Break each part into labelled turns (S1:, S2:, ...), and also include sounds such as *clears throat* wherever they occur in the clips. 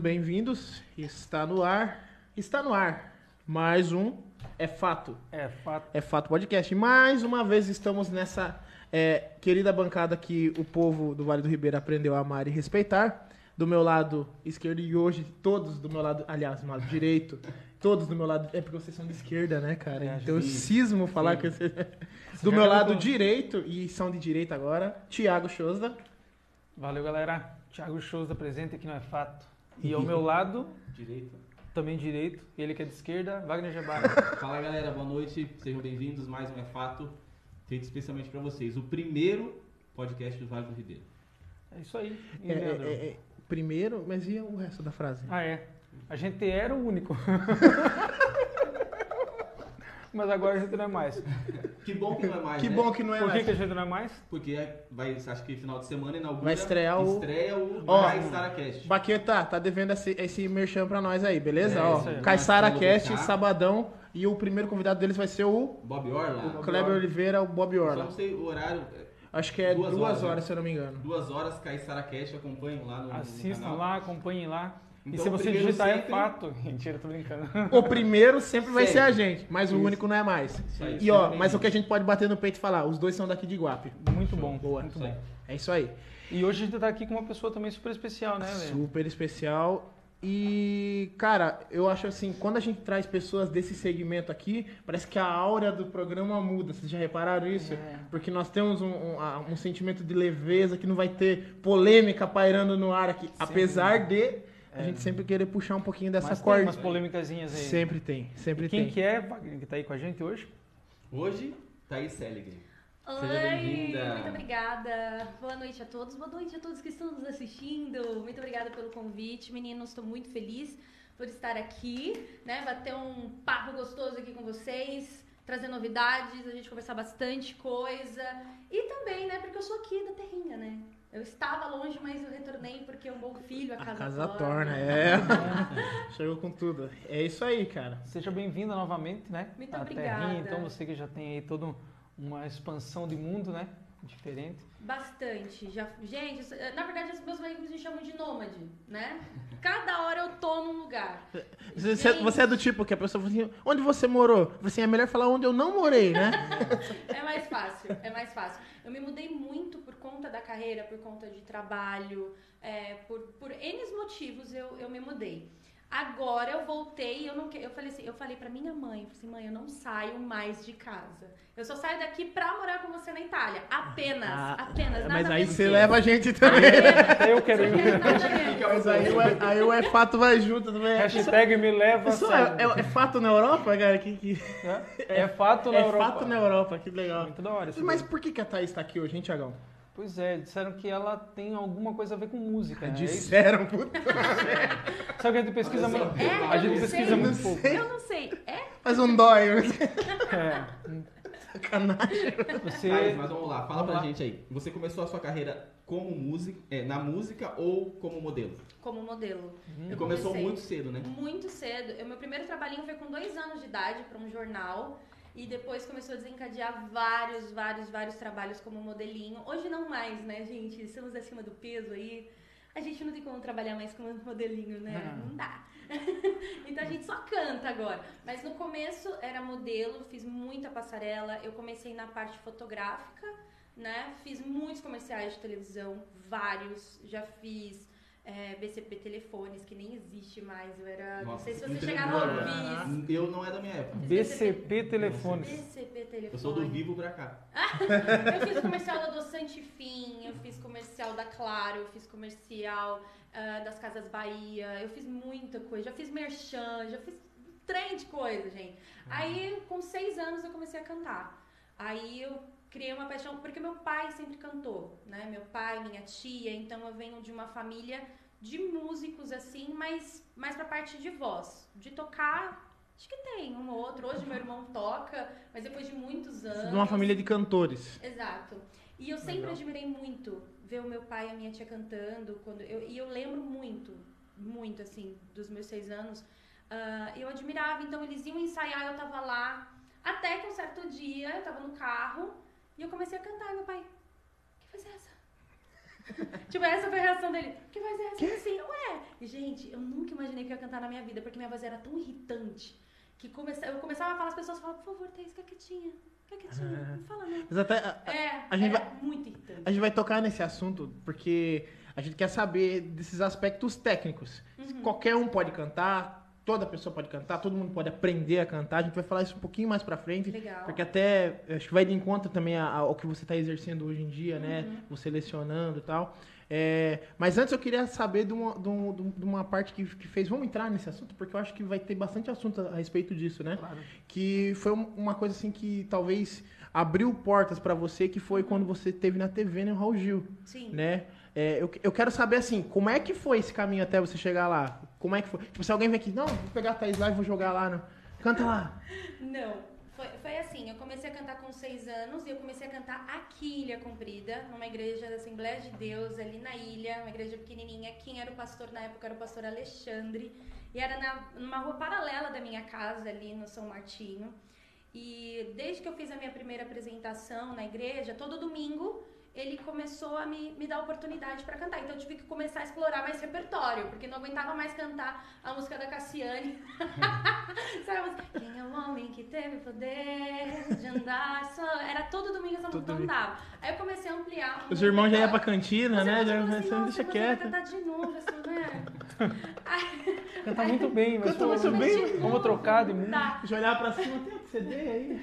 S1: Bem-vindos, está no ar, está no ar, mais um É Fato,
S2: É fato.
S1: É Fato Podcast. Mais uma vez estamos nessa é, querida bancada que o povo do Vale do Ribeira aprendeu a amar e respeitar. Do meu lado esquerdo e hoje todos do meu lado, aliás, do meu lado direito, todos do meu lado, é porque vocês são de esquerda, né, cara?
S2: É,
S1: então eu cismo falar que vocês... *laughs* Do meu lado
S2: gravou.
S1: direito, e são de direita agora, Thiago Chosa.
S2: Valeu, galera. Thiago Souza presente aqui no É Fato. E ao meu lado,
S3: Direito.
S2: também direito, ele que é de esquerda, Wagner Jabara.
S3: Fala galera, boa noite, sejam bem-vindos. Mais um É Fato, feito especialmente para vocês. O primeiro podcast do Vale do Ribeiro.
S2: É isso aí. E
S1: É,
S2: Leandro?
S1: é, é, primeiro, mas e o resto da frase?
S2: Ah, é. A gente era o único. *laughs* Mas agora a gente não é mais.
S3: Que bom que não é mais,
S1: que
S3: né?
S1: bom que não é
S2: Por que,
S1: mais.
S2: que a gente não é mais?
S3: Porque é- vai, acho que final de semana inaugura.
S1: Vai estrear o-
S3: Estreia o
S1: Ó. Baqueta, tá devendo esse, esse merchan pra nós aí, beleza?
S3: É,
S1: Ó, sabadão. E o primeiro convidado deles vai ser o
S3: Bob Orla.
S2: O
S1: Kleber Oliveira, o Bob
S3: Só
S1: Orla.
S3: não sei o horário.
S1: Acho que é duas,
S3: Duas
S1: horas,
S3: horas, né?
S1: se eu não me engano.
S3: Duas horas, Caissara Cast, acompanham lá no, no
S2: Assistam
S3: canal.
S2: lá, acompanhem lá. E
S3: Então,
S2: se você digitar é
S3: sempre-
S2: fato. *laughs* Mentira, tô brincando.
S1: O primeiro sempre vai ser a gente, mas o único não é mais.
S3: Isso aí,
S1: E ó, mas o
S3: bem-vindo.
S1: que a gente pode bater no peito e falar, os dois são daqui de Iguape.
S2: Muito bom.
S1: Boa.
S2: Muito
S3: Isso
S2: bom.
S1: É isso aí.
S2: E hoje a gente tá aqui com uma pessoa também super especial, né, Lê?
S1: Super especial. E, cara, eu acho assim, quando a gente traz pessoas desse segmento aqui, parece que a aura do programa muda. Vocês já repararam isso?
S2: É.
S1: Porque nós temos um, um- a- um sentimento de leveza que não vai ter polêmica pairando no ar aqui. Apesar de a gente sempre querer puxar um pouquinho dessa
S2: Mas tem
S1: corda.
S2: umas polêmicazinhas aí.
S1: Sempre tem, sempre
S2: E quem
S1: tem.
S2: que é, Wagner, que tá aí com a gente hoje?
S3: Hoje, Thaís Seligre.
S4: Oi,
S3: Seja bem-vinda.
S4: muito obrigada. Boa noite a todos, boa noite a todos que estão nos assistindo. Muito obrigada pelo convite, meninos. Estou muito feliz por estar aqui, né? Bater um papo gostoso aqui com vocês, trazer novidades, a gente conversar bastante coisa. E também, né? Porque eu sou aqui da terrinha, né? Eu estava longe, mas eu retornei porque é um bom filho, a
S1: A
S4: casa,
S1: casa
S4: torna.
S1: torna, é. *laughs* Chegou com tudo. É isso aí, cara.
S2: Seja bem-vinda novamente, né?
S4: Muito
S2: à
S4: obrigada.
S2: Terrinha, então você que já tem aí toda uma expansão de mundo, né? Diferente.
S4: Bastante. Já, gente, isso- na verdade, os meus amigos me chamam de nômade, né? Cada hora eu tô num lugar.
S1: Você,
S4: Gente.
S1: você é do tipo que a pessoa fala assim, onde você morou? Assim, é melhor falar onde eu não morei, né? *laughs*
S4: É mais fácil, é mais fácil. Eu me mudei muito da carreira, por conta de trabalho, é, por, por N motivos eu, eu me mudei. Agora eu voltei, eu não eu falei assim, eu falei pra minha mãe, eu falei assim, mãe, eu não saio mais de casa. Eu só saio daqui pra morar com você na Itália. Apenas,
S1: Ah,
S4: apenas, nada
S1: Mas aí você leva a gente também.
S2: Até eu quero ir.
S1: Mas aí, o é- aí o é fato vai junto também.
S2: Hashtag me leva
S1: Isso é, é- é fato na Europa, cara? Que, que-
S2: Né? É fato na *laughs*
S1: é
S2: Europa.
S1: fato na Europa, que legal.
S2: Muito da hora
S1: Mas por que, que a Thaís tá aqui hoje, hein, Tiagão?
S2: Pois é, disseram que ela tem alguma coisa a ver com música. Né? É?
S1: Disseram, puta. *laughs*
S2: Só que a gente pesquisa muito.
S4: É,
S2: a gente
S4: não
S2: pesquisa
S4: sei.
S2: muito pouco.
S4: Eu não sei, é?
S1: Mas um dói.
S2: É. *laughs*
S1: Sacanagem.
S2: Você.
S3: Mas vamos lá, fala
S2: Vamos
S3: pra
S2: lá.
S3: gente aí. Você começou a sua carreira como música, é, na música ou como modelo?
S4: Como modelo. Eu
S3: começou muito cedo, né?
S4: Muito cedo. O meu primeiro trabalhinho foi com dois anos de idade para um jornal. E depois começou a desencadear vários, vários, vários trabalhos como modelinho. Hoje não mais, né, gente? Estamos acima do peso aí. A gente não tem como trabalhar mais como modelinho, né?
S2: Não.
S4: Não dá. *laughs* então a gente só canta agora. Mas no começo era modelo, fiz muita passarela. Eu comecei na parte fotográfica, né? Fiz muitos comerciais de televisão, vários. Já fiz é, BCP Telefones, que nem existe mais. Eu era. não
S3: Nossa,
S4: sei se você chegava a
S3: agora.
S4: ouvir.
S3: Eu não é da minha época.
S2: BCP Telefones.
S4: BCP Telefones.
S3: Eu sou do vivo pra cá. *laughs*
S4: Eu fiz comercial da Adoçante Fim, eu fiz comercial da Claro, eu fiz comercial ah, das Casas Bahia, eu fiz muita coisa, já fiz merchan, já fiz um trem de coisa, gente. Aí, com seis anos, eu comecei a cantar. Aí eu criei uma paixão, porque meu pai sempre cantou, né? Meu pai, minha tia, então eu venho de uma família de músicos, assim, mas mais pra parte de voz, de tocar. Acho que tem um ou outro. Hoje meu irmão toca, mas depois de muitos anos.
S1: De uma família de cantores.
S4: Exato. E eu sempre
S1: Legal.
S4: admirei muito ver o meu pai e a minha tia cantando. Quando eu, e eu lembro muito, muito assim, dos meus seis anos. ah, eu admirava, então eles iam ensaiar, eu tava lá. Até que um certo dia eu tava no carro e eu comecei a cantar. E meu pai, que voz é essa? *laughs* tipo, essa foi a reação dele. Que voz é essa? Eu assim, ué. E, gente, eu nunca imaginei que eu ia cantar na minha vida, porque minha voz era tão irritante que comece... eu começava a falar, as pessoas falavam, por favor, Thaís, fica quietinha. Fica quietinha, não fala não.
S1: Mas até a,
S4: É,
S1: a gente
S4: era
S1: vai-
S4: muito irritante.
S1: a gente vai tocar nesse assunto porque a gente quer saber desses aspectos técnicos.
S4: Uhum.
S1: Qualquer um pode cantar, toda pessoa pode cantar, todo mundo pode aprender a cantar. A gente vai falar isso um pouquinho mais pra frente.
S4: Legal.
S1: Porque até acho que vai de encontro também ao que você está exercendo hoje em dia, né?
S4: Uhum.
S1: Você lecionando e tal. É, mas antes eu queria saber de uma, de um- de uma parte que, que fez. Vamos entrar nesse assunto, porque eu acho que vai ter bastante assunto a respeito disso, né?
S2: Claro.
S1: Que foi um- uma coisa assim que talvez abriu portas pra você, que foi quando você teve na TV, né? O Raul Gil,
S4: Sim.
S1: né? É, eu, eu quero saber assim, como é que foi esse caminho até você chegar lá? Como é que foi? Tipo, se alguém vem aqui, não, vou pegar a Thaís lá e vou jogar lá, no... canta lá.
S4: Não, foi, foi assim, eu comecei a cantar com seis anos e eu comecei a cantar aqui Ilha Comprida, numa igreja da Assembleia de Deus, ali na ilha, uma igreja pequenininha. Quem era o pastor na época era o pastor Alexandre. E era na, numa rua paralela da minha casa, ali no São Martinho. E desde que eu fiz a minha primeira apresentação na igreja, todo domingo ele começou a me, me dar oportunidade para cantar. Então eu tive que começar a explorar mais repertório, porque não aguentava mais cantar a música da Cassiane. *laughs* Sabe a música? Quem é o homem que teve poder de andar só? Era todo domingo essa música,
S1: Todo
S4: não dava. Aí eu comecei a ampliar.
S1: Os irmãos já iam pra cantina, né? Já
S4: assim,
S1: deixa
S4: "Nossa, vai
S1: quieto.
S4: cantar de novo, assim, né? *laughs*
S2: Canta muito bem, mas
S1: Canta muito bem.
S2: Vamos trocar de mundo.
S4: Tá.
S1: Já olhar pra cima, tem um CD aí.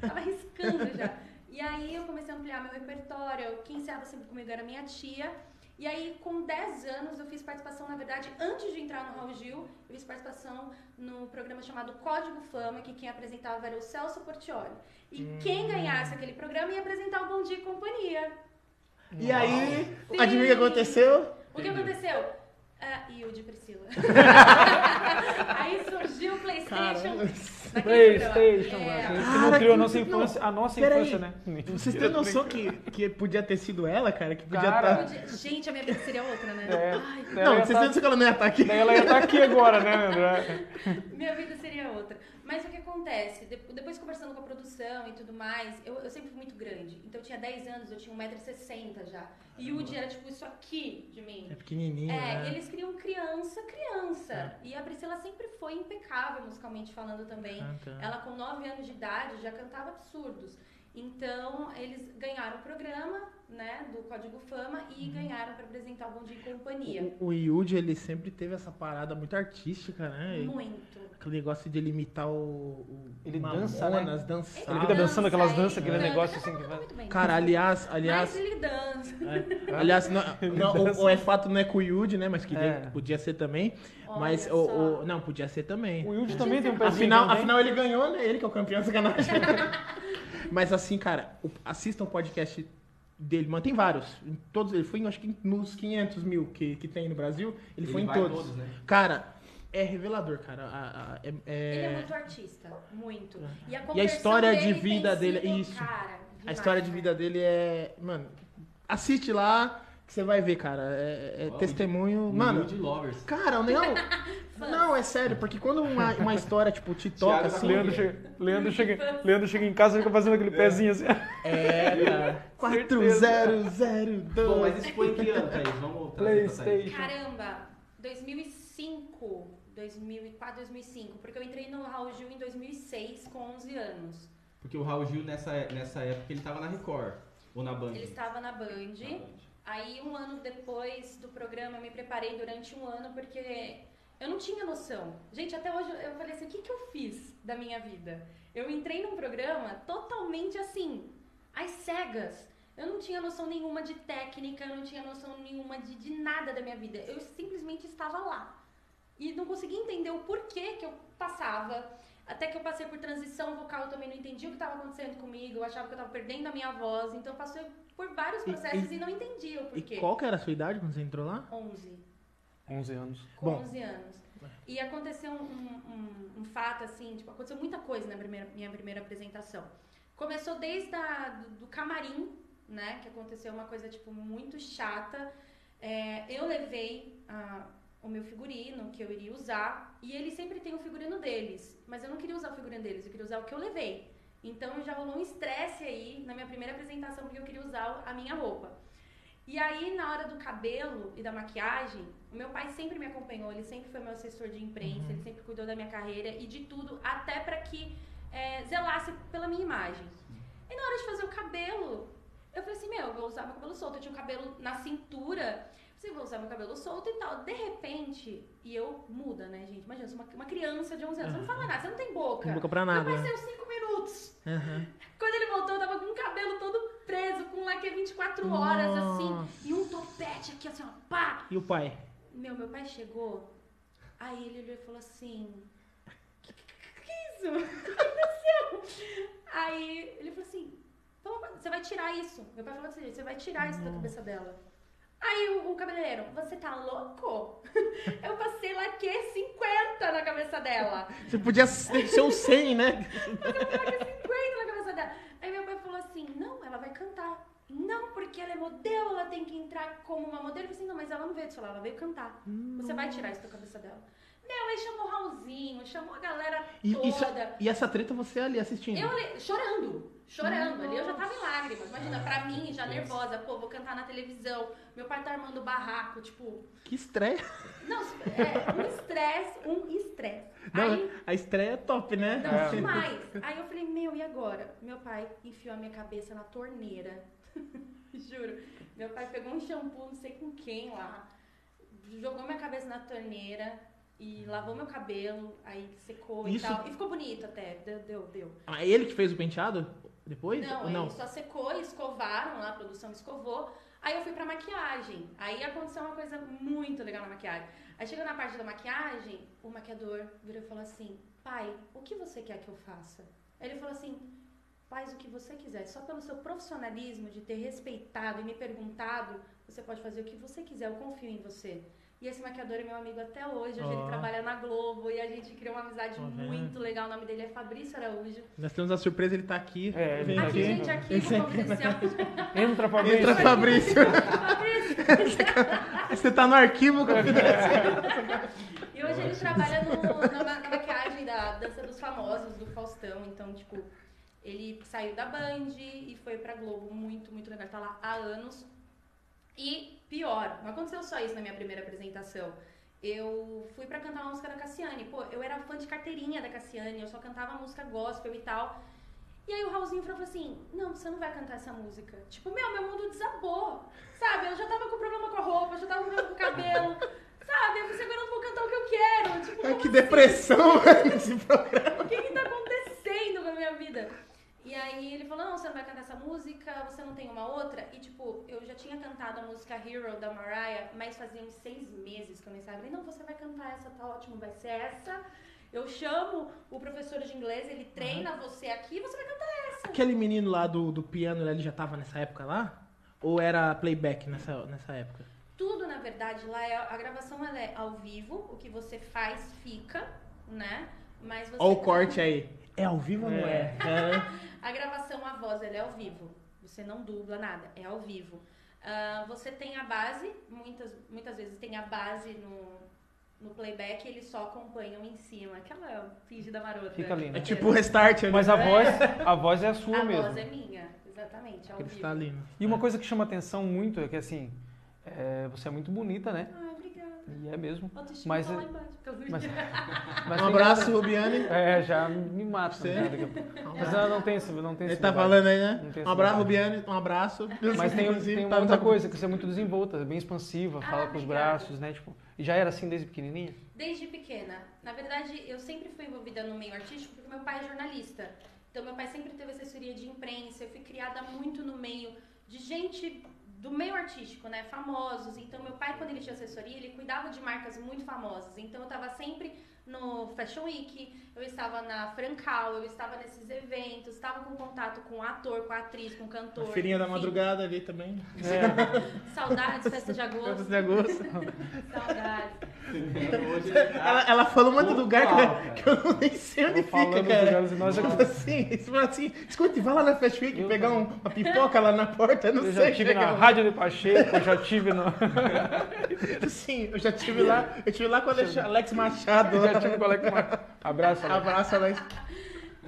S4: Tava arriscando já. E aí eu comecei a ampliar meu repertório. Quem ensiava sempre comigo era minha tia. E aí, com 10 anos, eu fiz participação, na verdade, antes de entrar no Raul Gil, eu fiz participação no programa chamado Código Fama, que quem apresentava era o Celso Portioli. E quem ganhasse aquele programa ia apresentar o Bom Dia e Companhia.
S1: E aí,
S4: Sim.
S1: adivinha o que aconteceu?
S4: O que aconteceu? Ah, e o de Priscila. *laughs* aí Playstation.
S1: Cara.
S2: Playstation, *laughs*
S4: É.
S2: mano. Que não criou a
S1: que
S2: nossa infância, a nossa
S1: Pera aí.
S2: infância, né?
S1: vocês têm noção que, que podia ter sido ela, cara? Que podia estar.
S4: Podia- Gente, a minha vida seria outra, né?
S2: É.
S4: Ai,
S1: Não, vocês
S2: tá-
S1: têm noção que ela não ia estar aqui.
S2: Daí ela ia estar aqui agora, né, André?
S4: Minha vida seria outra. Mas o que acontece? De- Depois conversando com a produção e tudo mais, eu, eu sempre fui muito grande. Então eu tinha 10 anos, eu tinha 1,60m já. E o Woody era tipo isso aqui de mim.
S1: É pequenininha.
S4: É,
S1: né?
S4: e eles criam criança, criança. E a Priscila sempre foi impecável musicalmente falando também.
S1: Canta.
S4: Ela com 9 anos de idade já cantava absurdos. Então, eles ganharam o programa, né, do Código Fama e
S1: Uhum.
S4: ganharam para apresentar o Bom Dia e Companhia.
S1: O, o Yuji, ele sempre teve essa parada muito artística, né?
S4: Muito.
S1: Aquele negócio de ele imitar o. o
S2: Ele
S1: Mamonas,
S2: dança, né?
S1: dançar.
S2: Ele fica dançando aquelas
S4: dança,
S2: danças, aquele
S4: ele
S2: negócio assim que vai.
S4: muito bem.
S1: Cara, aliás,
S4: Mas
S1: aliás.
S4: ele dança.
S1: é, *laughs* aliás, não, não, o, o é fato não é com o Yuji, né? Mas que
S2: É.
S1: podia ser também.
S4: Olha
S1: mas
S4: só.
S1: o, o- Não, podia ser também.
S2: O Yuji também tem um pezinho.
S1: Afinal, afinal, ele ganhou, né? Ele que é o campeão, sacanagem. *laughs* *laughs* Mas assim, cara, assistam o podcast dele, mano, tem vários. Em todos, ele foi, acho que nos 500 mil que, que tem no Brasil, ele, foi em
S3: vai
S1: todos.
S3: né?
S1: Cara, é revelador, cara. A- a- é- é-
S4: Ele é muito artista, muito. E a,
S1: E a história de vida
S4: tem
S1: dele,
S4: sido,
S1: isso.
S4: cara,
S1: A
S4: demais,
S1: história de vida dele é. Mano, assiste lá você vai ver, cara. É, é
S3: Ó,
S1: testemunho. Mano,
S3: de lovers.
S1: cara, não. *laughs* Não, é sério, porque quando uma, uma história, tipo, te toca
S3: Thiago
S1: assim.
S2: Leandro chega, Leandro, chega, Leandro chega em casa e fica fazendo aquele pezinho assim.
S1: É, *laughs* cara.
S2: Certeza.
S1: 4002.
S3: Bom, mas isso foi em que ano, Thaís? Vamos.
S2: Playstation.
S4: Caramba, 2005, 2004, 2005, porque eu entrei no Raul Gil em 2006 com 11 anos.
S3: Porque o Raul Gil, nessa, nessa época, ele tava na Record. Ou na Band?
S4: Ele estava na Band.
S3: Na Band.
S4: Aí, um ano depois do programa, eu me preparei durante um ano porque eu não tinha noção. Gente, até hoje eu falei assim: o que, que eu fiz da minha vida? Eu entrei num programa totalmente assim, às cegas. Eu não tinha noção nenhuma de técnica, eu não tinha noção nenhuma de, de nada da minha vida. Eu simplesmente estava lá. E não conseguia entender o porquê que eu passava. Até que eu passei por transição vocal, eu também não entendi o que estava acontecendo comigo. Eu achava que eu estava perdendo a minha voz. Então eu passei por vários
S1: E-
S4: processos
S1: e-
S4: e, não entendia o
S1: E
S4: porquê.
S1: qual que era a sua idade quando você entrou lá?
S4: 11.
S2: 11 anos.
S4: Com
S1: Bom.
S4: 11 anos. E aconteceu um, um- um fato, assim, tipo, aconteceu muita coisa na primeira, minha primeira apresentação. Começou desde a, do, do camarim, né? Que aconteceu uma coisa, tipo, muito chata. É, eu levei ah, o meu figurino que eu iria usar e eles sempre têm o figurino deles. Mas eu não queria usar o figurino deles, eu queria usar o que eu levei. Então já rolou um estresse aí na minha primeira apresentação porque eu queria usar a minha roupa. E aí, na hora do cabelo e da maquiagem, o meu pai sempre me acompanhou, ele sempre foi meu assessor de imprensa,
S1: Uhum.
S4: ele sempre cuidou da minha carreira e de tudo, até pra que é, zelasse pela minha imagem. E na hora de fazer o cabelo, eu falei assim, meu, eu vou usar meu cabelo solto. Eu tinha o cabelo na cintura. Eu falei, vou usar meu cabelo solto e tal. De repente, e eu muda, né, gente? Imagina, eu sou uma, uma criança de 11 anos. Você não fala nada, você não tem boca.
S1: Não boca pra nada.
S4: pai saiu 5 minutos.
S1: Aham.
S4: Quando ele voltou, eu tava com o cabelo todo preso, com um laque 24 horas, assim.
S1: Nossa.
S4: E um topete aqui, assim, ó, pá.
S1: E o pai?
S4: Meu, meu pai chegou, aí ele olhou e falou assim: Que, que, que, que é isso? *laughs* O que aconteceu? Aí ele falou assim: "Vamos- Você vai tirar isso. Meu pai falou assim: Você vai tirar isso da cabeça dela. Aí o, o cabeleireiro: Você tá louco? *laughs* Eu passei laque 50 na cabeça dela.
S1: Você podia ser um 100, né?
S4: Laque 50 na cabeça dela. Aí meu pai falou assim: Não, ela vai cantar. Não, porque ela é modelo, ela tem que entrar como uma modelo. Eu falei assim: Não, mas ela não veio celular, ela veio cantar. Você vai tirar isso da cabeça dela. Meu, aí chamou o Raulzinho, chamou a galera
S1: E,
S4: toda.
S1: isso- e essa treta você ali assistindo?
S4: Eu ali, chorando, chorando. Ali eu já tava em lágrimas. Imagina, pra mim, já nervosa. Pô, vou cantar na televisão. Meu pai tá armando barraco, tipo...
S1: Que estreia.
S4: Não, é um estresse, um estresse.
S1: Não,
S4: Aí,
S1: a estreia é top, né?
S4: não,
S2: É.
S4: demais. Aí eu falei, meu, e agora? Meu pai enfiou a minha cabeça na torneira. *laughs* Juro. Meu pai pegou um shampoo, não sei com quem lá, jogou minha cabeça na torneira e lavou meu cabelo, aí secou
S1: Isso-
S4: e tal. E ficou bonito até. Deu, deu, deu.
S1: Ah, ele que fez o penteado depois?
S4: Não, ele
S1: não?
S4: só secou, escovaram lá, a produção escovou. Aí eu fui pra maquiagem. Aí aconteceu uma coisa muito legal na maquiagem. Aí chegou na parte da maquiagem, o maquiador virou e falou assim: Pai, o que você quer que eu faça? Aí ele falou assim: Faz o que você quiser. Só pelo seu profissionalismo de ter respeitado e me perguntado, você pode fazer o que você quiser. Eu confio em você. E esse maquiador é meu amigo até hoje. Hoje
S1: Ó.
S4: ele trabalha na Globo e a gente criou uma amizade
S1: vendo?
S4: muito legal. O nome dele é Fabrício Araújo.
S1: Nós temos a surpresa, ele tá aqui.
S2: É, ele
S1: Vem
S2: tá
S4: Aqui,
S1: aqui.
S4: gente, aqui,
S1: Esse
S4: confidencial.
S2: Entra, Fabrício.
S1: Entra, Fabrício. *laughs* Você tá no arquivo confidencial.
S4: E hoje ele trabalha no- na maquiagem da Dança dos Famosos, do Faustão. Então, tipo, ele saiu da Band e foi pra Globo. Muito, muito legal. Tá lá há anos. E pior, não aconteceu só isso na minha primeira apresentação. Eu fui pra cantar uma música da Cassiane. Pô, eu era fã de carteirinha da Cassiane, eu só cantava música gospel e tal. E aí o Raulzinho falou assim: Não, você não vai cantar essa música. Tipo, meu, meu mundo desabou. Sabe? Eu já tava com problema com a roupa, eu já tava com problema com o cabelo. *laughs* Sabe? Eu falei assim, agora eu não vou cantar o que eu quero. Tipo,
S1: Ai, que
S4: assim?
S1: depressão, velho, *laughs* esse programa.
S4: O que que tá acontecendo com a minha vida? E aí ele falou, não, você não vai cantar essa música, você não tem uma outra? E tipo, eu já tinha cantado a música Hero da Mariah, mas fazia uns seis meses que eu nem sabia. Eu falei, não, você vai cantar essa, tá ótimo, vai ser essa. Eu chamo o professor de inglês, ele treina você aqui e você vai cantar essa.
S1: Aquele menino lá do, do piano, ele já tava nessa época lá? Ou era playback nessa, nessa época?
S4: Tudo, na verdade, lá é, a gravação ela é ao vivo, o que você faz fica, né? Mas você
S1: Olha o corte aí. É ao vivo ou não é?
S2: É. *laughs*
S1: É.
S4: A gravação, a voz, ela é ao vivo. Você não dubla nada, é ao vivo. Ah, você tem a base, muitas, muitas vezes tem a base no, no playback e eles só acompanham em cima. Aquela finge da marota.
S2: Fica lindo.
S1: É tipo o restart ali.
S2: Mas a voz, a voz é a sua
S4: A
S2: mesmo.
S4: voz é minha, exatamente, ao vivo.
S1: Cristalino.
S2: E uma coisa que chama atenção muito é que assim, é, você é muito bonita, né?
S4: Obrigada.
S2: E é mesmo. Mas
S4: tá lá
S2: é-
S4: embaixo.
S2: mas- *laughs* Mas
S1: Um abraço,
S2: nada-
S1: Rubiane.
S2: É, já me mata.
S1: Você?
S2: né, daqui a pouco. Mas ela não tem esse, não tem
S1: Ele tá
S2: debate.
S1: falando aí, né?
S2: Não tem
S1: Um abraço. Rubiane. Um abraço.
S2: Mas tem, tem
S1: tá-
S2: uma outra
S1: tá-
S2: coisa, que você é muito desenvolta, bem expansiva,
S4: Ah,
S2: fala com os braços, né? Tipo, e já era assim desde pequenininha?
S4: Desde pequena. Na verdade, eu sempre fui envolvida no meio artístico porque meu pai é jornalista. Então, meu pai sempre teve assessoria de imprensa. Eu fui criada muito no meio de gente do meio artístico, né? Famosos. Então, meu pai, quando ele tinha assessoria, ele cuidava de marcas muito famosas. Então, eu estava sempre no Fashion Week, eu estava na Francal, eu estava nesses eventos, estava com contato com o ator, com a atriz, com o
S1: A
S4: cantor.
S1: feirinha da madrugada ali também.
S2: É, *laughs*
S4: Saudades, festa de agosto.
S1: Festas de agosto. *laughs*
S4: Saudades.
S1: Ela, ela falou muito do lugar eu-
S3: cara.
S1: que eu nem sei onde fica, cara.
S2: e nós.
S1: Tipo assim, assim, escuta, vai lá na Fast Week
S2: Eu
S1: pegar um- uma pipoca lá na porta, eu não
S2: eu
S1: sei.
S2: já tive
S1: chega
S2: na. Rádio de Pacheco, eu já tive no. *laughs*
S1: Sim, eu já tive lá, eu tive lá com o Alex- Alex Machado.
S2: Eu já tive o Alex Mar- Abraço, Alex.
S1: Abraço, Alex.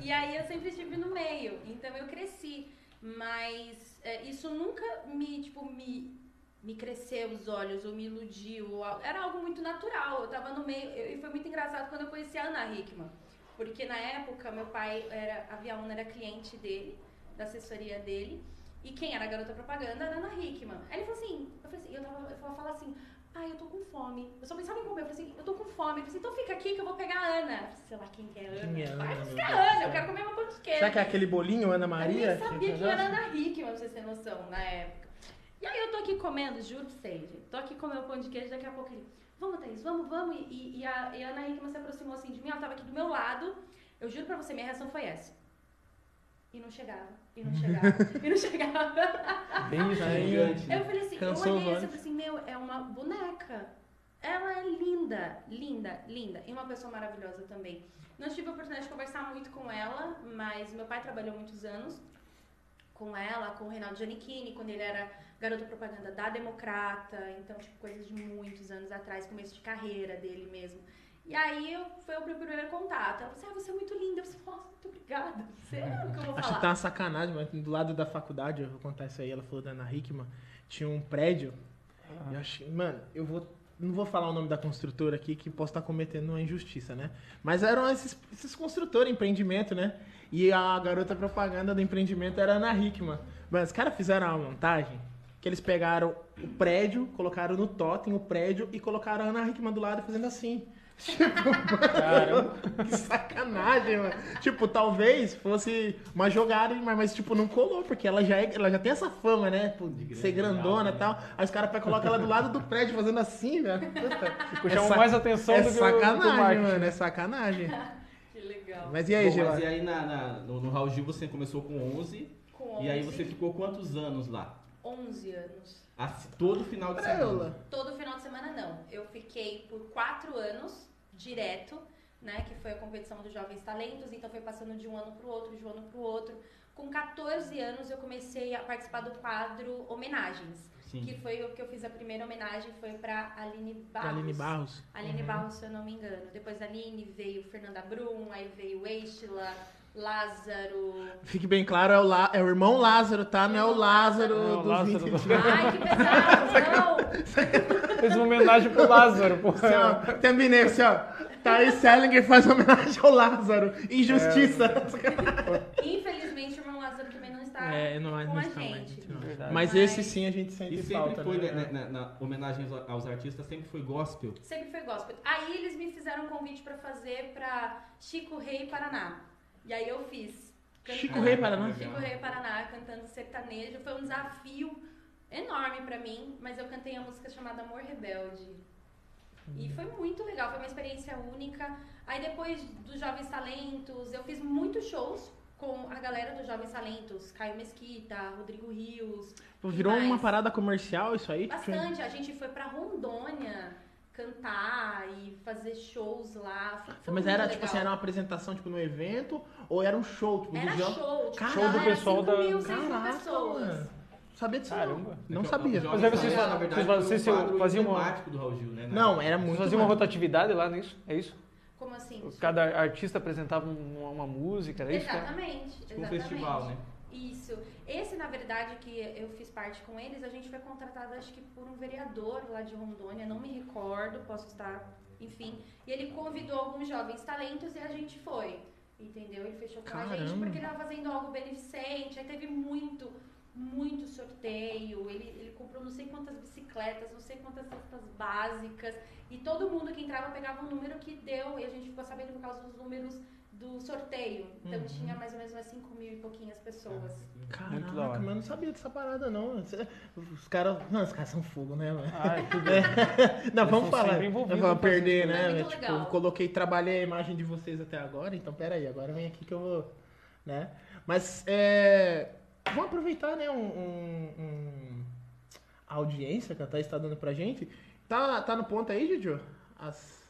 S4: E aí eu sempre estive no meio, então eu cresci. Mas é, isso nunca me, tipo, me me cresceu os olhos, ou me iludiu. ou- Era algo muito natural. Eu tava no meio. eu- E foi muito engraçado quando eu conheci a Ana Hickman. Porque na época, meu pai era. A Via Una era cliente dele, da assessoria dele. E quem era a garota propaganda era a Ana Hickman. Aí ele falou assim, eu falei assim, eu tava, eu falando assim, ai, eu tô com fome. Eu só pensava em comer, eu falei assim, eu tô com fome. Ele falou assim, então fica aqui que eu vou pegar a Ana. Eu falei, sei lá quem que é a Ana.
S1: Quem é a
S4: Vai
S1: Ana,
S4: buscar a Ana, eu quero comer uma pão de queijo.
S1: Será que é aquele bolinho Ana Maria?
S4: Eu nem sabia que era Ana Hickman, pra vocês terem noção, na época. E aí eu tô aqui comendo, juro pra vocês, gente. Tô aqui comendo pão de queijo, daqui a pouco ele, vamos, Thaís, vamos, vamos. E, e a, e a Ana Hickman se aproximou assim de mim, ela tava aqui do meu lado. Eu juro pra você, minha reação foi essa. E não chegava, e não chegava, e não chegava. *laughs*
S2: Bem.
S3: Gigante?
S4: Eu falei assim,
S1: Cansou
S4: eu
S1: os
S4: olhei assim, eu falei assim, meu, é uma boneca. Ela é linda, linda, linda. E uma pessoa maravilhosa também. Não tive a oportunidade de conversar muito com ela, mas meu pai trabalhou muitos anos com ela, com o Reinaldo Giannichini, quando ele era garoto propaganda da Democrata. Então, tipo, coisas de muitos anos atrás, começo de carreira dele mesmo. E aí eu, foi o meu primeiro contato. Ela falou assim, ah, você é muito linda. Eu falei, nossa, muito obrigada. *laughs* Você é o que eu vou
S1: Acho
S4: falar.
S1: que tá uma sacanagem, mas do lado da faculdade, eu vou contar isso aí, ela falou da Ana Hickman, tinha um prédio. Eu achei, mano, eu vou. Não vou falar o nome da construtora aqui, que posso estar cometendo uma injustiça, né? Mas eram esses, esses construtores, empreendimento, né? E a garota propaganda do empreendimento era a Ana Hickman. Mas os caras fizeram uma montagem que eles pegaram o prédio, colocaram no totem o prédio e colocaram a Ana Hickman do lado fazendo assim. *laughs*
S2: Caramba.
S1: Que sacanagem, mano. Tipo, talvez fosse uma jogada, mas, mas, tipo, não colou, porque ela já, é- ela já tem essa fama, né?
S3: Grande,
S1: ser grandona e
S3: né?
S1: tal. Aí os caras pegam colocar ela do lado do prédio fazendo assim, velho. Puta. Sa-
S2: mais atenção
S1: é
S2: do que do
S1: sacanagem,
S2: marketing.
S1: mano. É sacanagem. *laughs*
S4: Que legal.
S1: Mas e aí,
S3: Bom, mas e aí na, na- no, no Raul Gil você começou com 11,
S4: Com
S3: e aí
S4: 11,
S3: você ficou quantos anos lá?
S4: 11 anos.
S3: Assim, todo final de semana.
S4: Todo final de semana não. Eu fiquei por quatro anos direto, né? Que foi a competição dos Jovens Talentos, então foi passando de um ano pro outro, de um ano pro outro. Com 14 anos eu comecei a participar do quadro Homenagens.
S3: Sim.
S4: Que foi o que eu fiz a primeira homenagem, foi pra Aline Barros.
S1: Aline Barros.
S4: Aline
S1: Uhum.
S4: Barros, se eu não me engano. Depois da Aline veio Fernanda Brum, aí veio Estila, Lázaro.
S1: Fique bem claro, é o, La- é o irmão Lázaro, tá? Não é o Lázaro
S2: É o
S1: dos
S2: Lázaro
S1: 20
S2: do-
S4: Ai, que pesado! Não!
S2: Fez uma homenagem pro Lázaro, pô.
S1: Assim, ó, terminei assim, ó. Thaís Selinger faz homenagem ao Lázaro. Injustiça.
S4: Infelizmente, o irmão Lázaro também não está
S1: É, não,
S4: com
S1: não
S4: a
S1: está mais,
S4: gente.
S1: não.
S2: Verdade.
S1: Mas esse sim a gente sente
S3: E sempre
S1: falta,
S3: foi,
S1: né?
S3: né, na, na homenagem aos, aos artistas, sempre foi gospel.
S4: Sempre foi gospel. Aí eles me fizeram um convite pra fazer pra Chico Rei Paraná. E aí eu fiz.
S1: Chico Rei Paraná?
S4: Chico Rei Paraná, cantando sertanejo. Foi um desafio enorme pra mim, mas eu cantei a música chamada Amor Rebelde. E foi muito legal, foi uma experiência única. Aí depois dos Jovens Talentos, eu fiz muitos shows com a galera dos Jovens Talentos. Caio Mesquita, Rodrigo Rios.
S1: Virou uma parada comercial isso aí?
S4: Bastante. A gente foi pra Rondônia cantar e fazer shows lá. Foi-
S1: Mas era, tipo
S4: legal.
S1: assim, era uma apresentação, tipo, no evento? Ou era um show, tipo,
S4: Era
S1: do
S4: show, tipo,
S2: Show do pessoal
S4: 5
S2: da-
S4: mil, 6 mil
S1: Caraca,
S4: pessoas.
S1: mano. Sabia disso
S2: Caramba.
S1: não. Não
S3: É que
S1: sabia.
S2: Mas aí vocês
S3: na verdade,
S2: vocês
S3: um
S2: vocês faziam uma-
S3: do Raul Gil, né? na
S1: Não, era
S2: Vocês
S1: muito
S2: faziam uma rotatividade lá nisso? É isso?
S4: Como assim?
S2: Cada artista apresentava um- uma música, era isso? cara?
S4: Exatamente.
S3: Tipo um
S4: exatamente.
S3: festival, né?
S4: Isso. Esse, na verdade, que eu fiz parte com eles, a gente foi contratado, acho que por um vereador lá de Rondônia, não me recordo, posso estar, enfim. E ele convidou alguns jovens talentos e a gente foi. Entendeu? Ele fechou com a gente
S1: Caramba.
S4: porque ele estava fazendo algo beneficente. Aí teve muito, muito sorteio. Ele, ele comprou não sei quantas bicicletas, não sei quantas cestas básicas. E todo mundo que entrava pegava um número que deu. E a gente ficou sabendo por causa dos números do sorteio. Então
S1: Uhum.
S4: tinha mais ou menos umas 5 mil e pouquinhas pessoas.
S1: Caraca,
S2: da hora.
S1: mas eu não sabia dessa parada, não. Os caras. Não, os caras são fogo, né, mano?
S2: Ah, *laughs* é tudo.
S1: Não, vamos falar. Não vamos perder,
S4: né? Muito
S1: tipo,
S4: legal.
S1: coloquei, trabalhei a imagem de vocês até agora, então peraí, agora vem aqui que eu vou. Né? Mas é. Vamos aproveitar, né? Um, um- um- a audiência que a Thaís está dando pra gente. Tá, tá no ponto aí, Juju? As,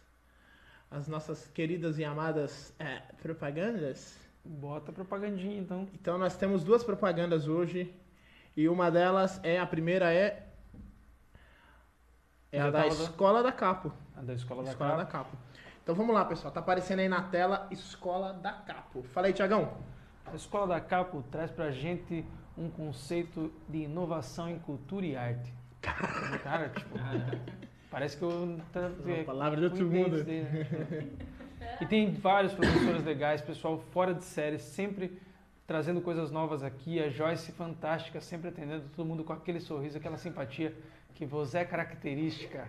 S1: as nossas queridas e amadas é, propagandas.
S2: Bota propagandinha, então.
S1: Então nós temos duas propagandas hoje. E uma delas é. A primeira é. É a
S2: Já
S1: da
S2: da-
S1: Escola da Capo.
S2: A da Escola da
S1: Escola da
S2: Capa.
S1: Capo. Então vamos lá, pessoal. Tá aparecendo aí na tela Escola da Capo. Fala aí, Tiagão.
S2: A Escola da Capo traz pra gente um conceito de inovação em cultura e arte. *laughs* Cara, tipo, parece que eu... Tá,
S1: Uma palavra de outro mundo.
S2: dele, né? *laughs* E tem vários professores legais, pessoal fora de série, sempre trazendo coisas novas aqui. A Joyce fantástica, sempre atendendo todo mundo com aquele sorriso, aquela simpatia que você é característica.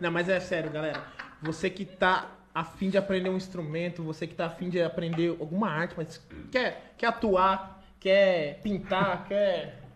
S1: Não, mas é sério, galera. Você que tá a fim de aprender um instrumento, você que tá a fim de aprender alguma arte, mas quer, quer atuar, quer pintar, quer.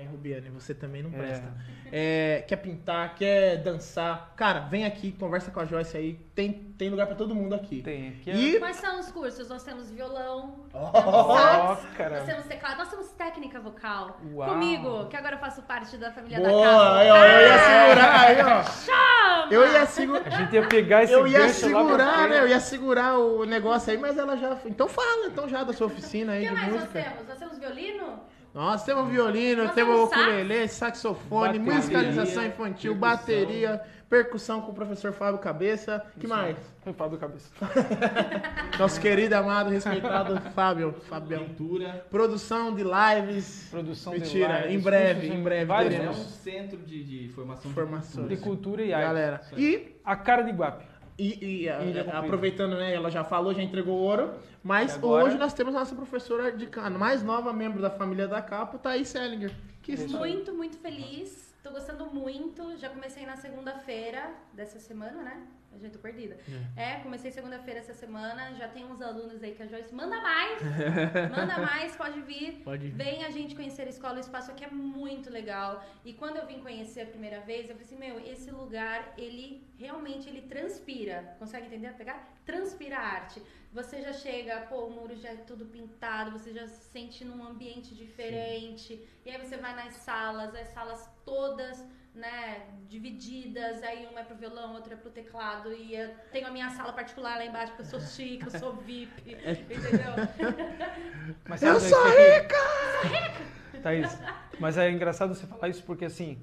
S1: Aí, Rubiane, você também não
S2: É.
S1: presta. *laughs* É, quer pintar, quer dançar. Cara, vem aqui, conversa com a Joyce aí. Tem, tem lugar pra todo mundo aqui.
S2: Tem aqui.
S1: E-
S4: Quais são os cursos? Nós temos violão, *laughs*
S2: Ó,
S4: sax,
S2: cara.
S4: nós temos teclado, nós temos técnica vocal.
S2: Uau.
S4: Comigo, que agora eu faço parte da família da
S1: Boa!
S4: Capa.
S1: Aí, ó, eu ia segurar aí, ó.
S4: Chama!
S1: Eu ia segurar.
S2: A gente ia pegar esse
S1: Eu ia segurar, né? Eu ia segurar o negócio aí, mas ela já. Então fala, então já da sua oficina
S4: O
S1: aí
S4: que
S1: de
S4: mais nós
S1: música.
S4: temos? Nós temos violino?
S1: Nós temos violino,
S4: Nós
S1: temos ukulele, saxofone,
S2: Bateria,
S1: musicalização infantil,
S3: percussão.
S1: bateria, percussão com o professor Fábio Cabeça. que mais?
S2: Eu falo do cabeça. *laughs* *laughs*
S1: Nosso querido, amado, respeitado Fábio, Fabião.
S3: Pintura.
S1: Produção de lives,
S2: Produção
S1: Mentira,
S2: de lives,
S1: em breve, em breve
S2: vários
S3: É um
S1: teremos.
S3: centro de, de formação
S1: Formações.
S2: de cultura e arte.
S1: galera. E,
S2: A cara de Guape.
S1: E, e, a-
S2: Ilha Comprida.
S1: aproveitando, né? Ela já falou, já entregou ouro. Mas
S2: agora?
S1: hoje nós temos a nossa professora de cano, mais nova membro da família da Capo, Thaís Selinger. Que
S4: Muito, muito feliz. Tô gostando muito. Já comecei na segunda-feira dessa semana, né? A gente tô perdida. É, comecei segunda-feira essa semana. Já tem uns alunos aí que a Joyce manda mais. *laughs* manda mais, pode vir.
S1: Pode vir.
S4: Vem a gente conhecer a escola, o espaço aqui é muito legal. E quando eu vim conhecer a primeira vez, eu falei assim, meu, esse lugar, ele realmente ele transpira. Consegue entender? Pegar? Transpira arte. Você já chega, pô, o muro já é tudo pintado, você já se sente num ambiente diferente. E aí você vai nas salas, as salas todas, né, divididas, aí uma é pro violão, outra é pro teclado, e eu tenho a minha sala particular lá embaixo, porque eu sou chique, eu sou VIP, *laughs* entendeu?
S2: Mas
S1: Eu
S2: sabe,
S1: sou
S2: rica! Thaís, mas é engraçado você falar isso porque assim,